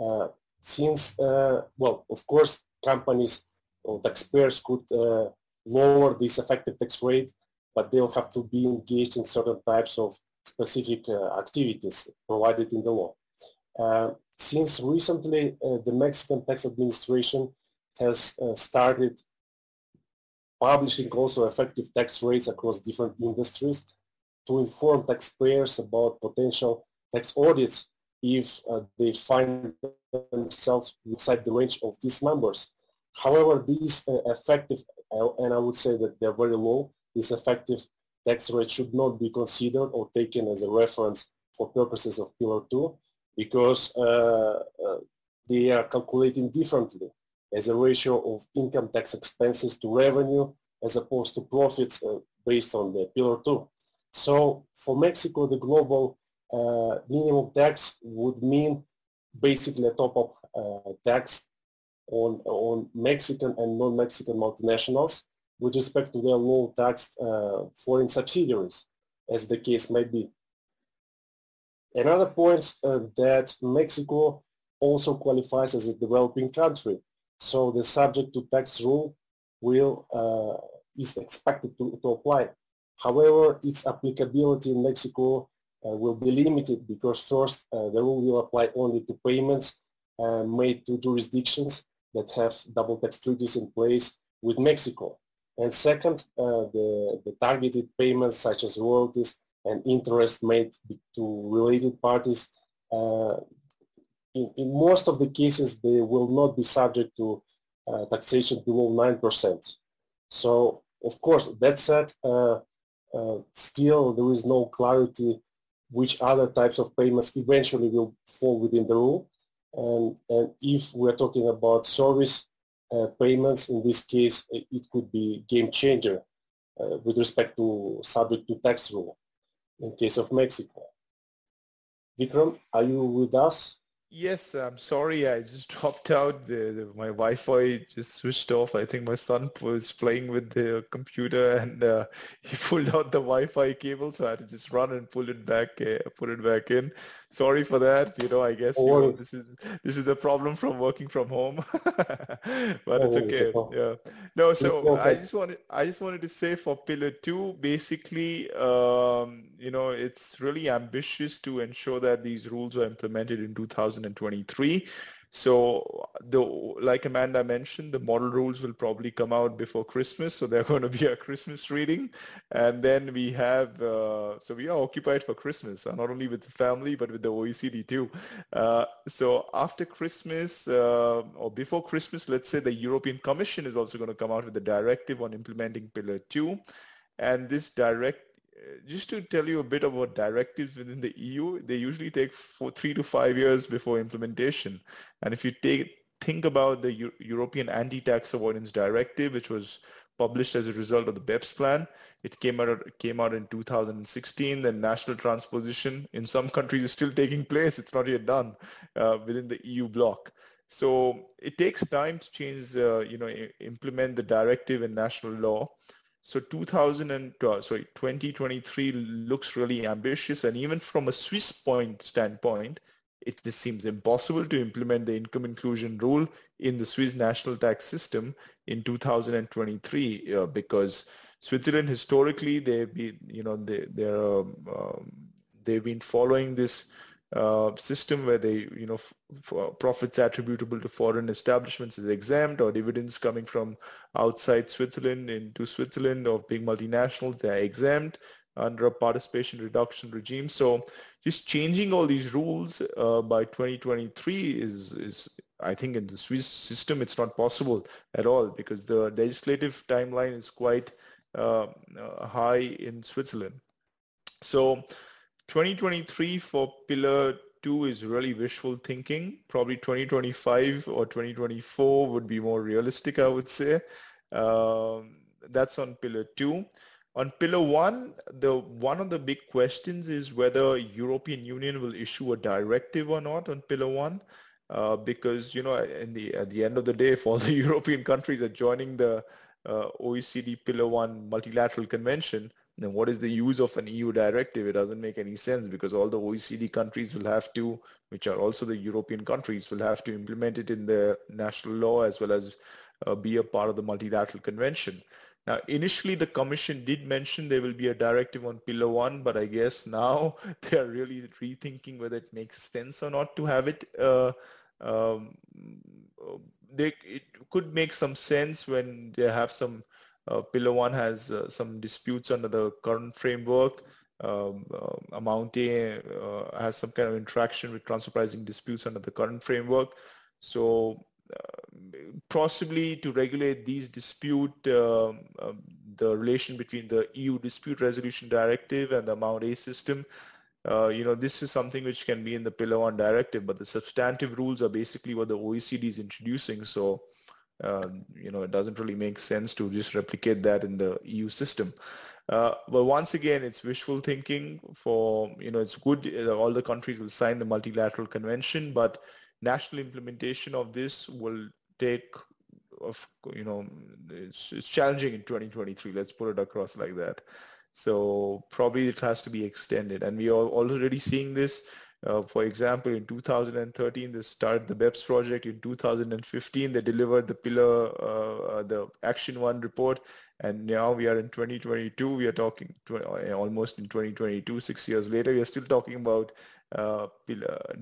Uh, since, uh, well, of course, companies or taxpayers could uh, lower this effective tax rate, but they'll have to be engaged in certain types of specific uh, activities provided in the law. Uh, since recently, the Mexican tax administration has uh, started publishing also effective tax rates across different industries to inform taxpayers about potential tax audits if uh, they find themselves inside the range of these numbers. However, these uh, effective, uh, and I would say that they're very low, this effective tax rate should not be considered or taken as a reference for purposes of Pillar 2 because uh, they are calculating differently as a ratio of income tax expenses to revenue as opposed to profits uh, based on the Pillar 2. So for Mexico, the global uh, minimum tax would mean basically a top-up uh, tax on, on Mexican and non-Mexican multinationals with respect to their low taxed uh, foreign subsidiaries, as the case may be. Another point uh, that Mexico also qualifies as a developing country so the subject to tax rule will uh, is expected to, to apply. However, its applicability in Mexico uh, will be limited because first, uh, the rule will apply only to payments made to jurisdictions that have double tax treaties in place with Mexico. And second, uh, the, the targeted payments such as royalties and interest made to related parties uh, in, in most of the cases, they will not be subject to uh, taxation below 9%. So, of course, that said, uh, uh, still there is no clarity which other types of payments eventually will fall within the rule. And, and if we're talking about service uh, payments, in this case, it could be game changer uh, with respect to subject to tax rule in case of Mexico. Vikram, are you with us? Yes, I'm sorry. I just *laughs* dropped out. The, the, my Wi-Fi just switched off. I think my son was playing with the computer *laughs* and uh, he pulled out the Wi-Fi cable, so I had to just run and pull it back, uh, put it back in. Sorry for that. You know, I guess you know, this is this is a problem from working from home, *laughs* but it's okay. Yeah. No, so I just wanted I just wanted to say for pillar two, basically, um, you know, it's really ambitious to ensure that these rules are implemented in 2023. So the like Amanda mentioned, the model rules will probably come out before Christmas, so they're *laughs* going to be a Christmas reading, and then we have uh, so we are occupied for Christmas, uh, not only with the family but with the OECD too. Uh, so after Christmas uh, or before Christmas, let's say the European Commission is also going to come out with a directive on implementing Pillar Two, and this direct just to tell you a bit about directives within the EU, they usually take four, three to five years before implementation. And if you take think about the European Anti-Tax Avoidance Directive, which was published as a result of the BEPS plan, it came out came out in 2016. The national transposition in some countries is still taking place; it's not yet done uh, within the EU bloc. So it takes time to change, uh, you know, implement the directive in national law. So 2000 and uh, sorry, 2023 looks really ambitious, and even from a Swiss point standpoint, it just seems impossible to implement the income inclusion rule in the Swiss national tax system in 2023 uh, because Switzerland historically they've been you know they they're um, um, they've been following this uh, system where they, you know, profits attributable to foreign establishments is exempt or dividends coming from outside Switzerland into Switzerland of big multinationals, they're exempt under a participation reduction regime. So just changing all these rules uh, by 2023 is, is, I think in the Swiss system, it's not possible at all because the legislative timeline is quite uh, uh high in Switzerland. So 2023 for pillar two is really wishful thinking. Probably 2025 or 2024 would be more realistic, I would say. Um, that's on pillar two. On pillar one, the one of the big questions is whether European Union will issue a directive or not on pillar one. Uh, because you know, in the at the end of the day, if all *laughs* the European countries are joining the uh, OECD Pillar One multilateral convention, then what is the use of an EU directive? It doesn't make any sense because all the OECD countries will have to, which are also the European countries, will have to implement it in their national law as well as uh, be a part of the multilateral convention. Now, initially, the Commission did mention there will be a directive on Pillar 1, but I guess now *laughs* they are really rethinking whether it makes sense or not to have it. Uh, um, they, it could make some sense when they have some Pillar 1 has uh, some disputes under the current framework. Um, uh, uh, has some kind of interaction with transfer pricing disputes under the current framework. So uh, possibly to regulate these dispute, um, um, the relation between the EU dispute resolution directive and the Amount-A system, uh, you know, this is something which can be in the Pillar 1 directive, but the substantive rules are basically what the OECD is introducing. So um, you know, it doesn't really make sense to just replicate that in the EU system. Uh, but once again, it's wishful thinking for, you know, it's good uh, all the countries will sign the multilateral convention, but national implementation of this will take, of, you know, it's, it's challenging in 2023. Let's put it across like that. So probably it has to be extended. And we are already seeing this uh, for example, in 2013, they started the BEPS project. In 2015, they delivered the pillar, uh, uh, the Action One report. And now we are in 2022. We are talking uh, almost in 2022, six years later. We are still talking about uh,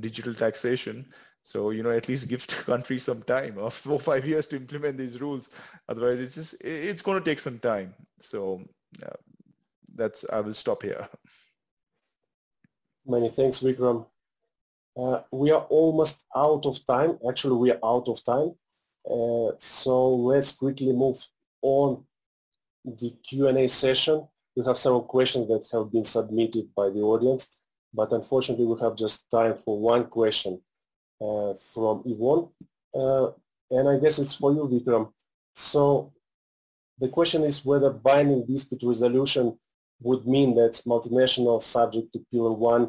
digital taxation. So, you know, at least give countries some time of four five years to implement these rules. Otherwise, it's just, it's going to take some time. So that's, I will stop here. Many thanks, Vikram. Uh, we are almost out of time. Actually, we are out of time. Uh, so let's quickly move on the Q&A session. We have several questions that have been submitted by the audience, but unfortunately we have just time for one question uh, from Yvonne. Uh, and I guess it's for you, Vikram. So the question is whether binding dispute resolution would mean that multinational subject to Pillar 1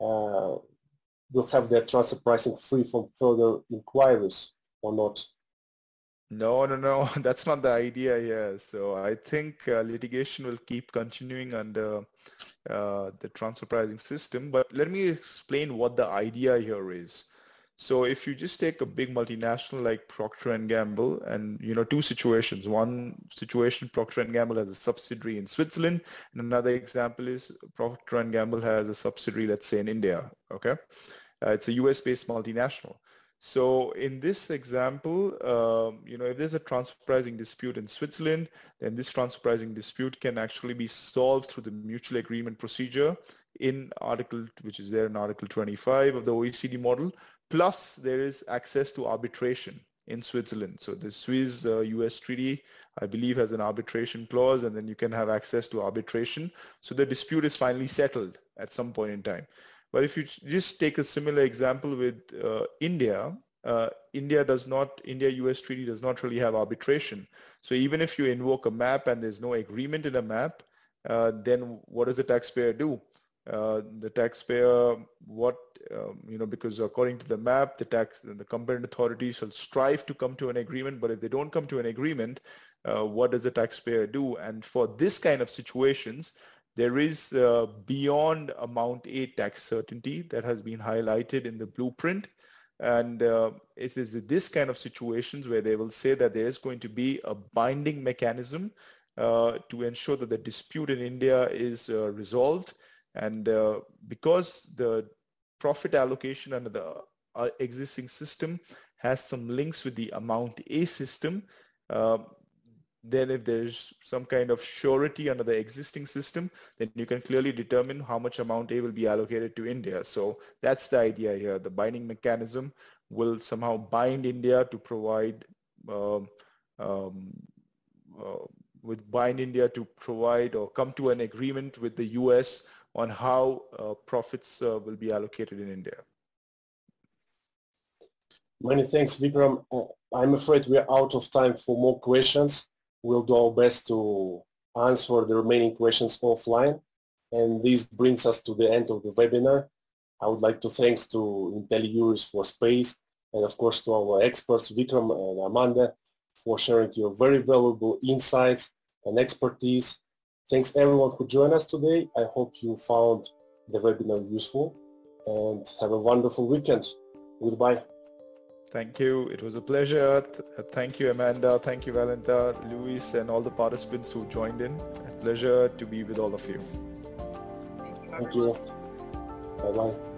uh, will have their transfer pricing free from further inquiries or not? No, no, no. *laughs* That's not the idea here. So I think uh, litigation will keep continuing under uh, the transfer pricing system. But let me explain what the idea here is. So if you just take a big multinational like Procter and Gamble and, you know, two situations. One situation, Procter and Gamble has a subsidiary in Switzerland. And another example is Procter and Gamble has a subsidiary, let's say in India. Okay. Uh, it's a US based multinational. So in this example, um, you know, if there's a transfer pricing dispute in Switzerland, then this transfer pricing dispute can actually be solved through the mutual agreement procedure in article, which is there in article 25 of the OECD model. Plus there is access to arbitration in Switzerland. So the Swiss uh, US treaty, I believe has an arbitration clause and then you can have access to arbitration. So the dispute is finally settled at some point in time. But if you just take a similar example with uh, India, uh, India does not, India-US treaty does not really have arbitration. So even if you invoke a map and there's no agreement in a map, uh, then what does the taxpayer do? Uh, the taxpayer, what, um, you know, because according to the map, the tax, the competent authorities shall strive to come to an agreement, but if they don't come to an agreement, uh, what does the taxpayer do? And for this kind of situations, there is uh, beyond amount A tax certainty that has been highlighted in the blueprint. And uh, it is this kind of situations where they will say that there is going to be a binding mechanism uh, to ensure that the dispute in India is resolved. And uh, because the profit allocation under the uh, existing system has some links with the amount A system, then if there's some kind of surety under the existing system, then you can clearly determine how much amount A will be allocated to India. So that's the idea here. The binding mechanism will somehow bind India to provide, um, um, uh, with bind India to provide or come to an agreement with the US on how uh, profits uh, will be allocated in India. Many thanks, Vikram. Uh, I'm afraid we are out of time for more questions. We'll do our best to answer the remaining questions offline. And this brings us to the end of the webinar. I would like to thanks to IntelliJuris for space and of course to our experts Vikram and Amanda for sharing your very valuable insights and expertise. Thanks everyone who joined us today. I hope you found the webinar useful and have a wonderful weekend. Goodbye. Thank you. It was a pleasure. Uh, thank you, Amanda. Thank you, Valentin, Luis, and all the participants who joined in. A pleasure to be with all of you. Thank you. Bye-bye.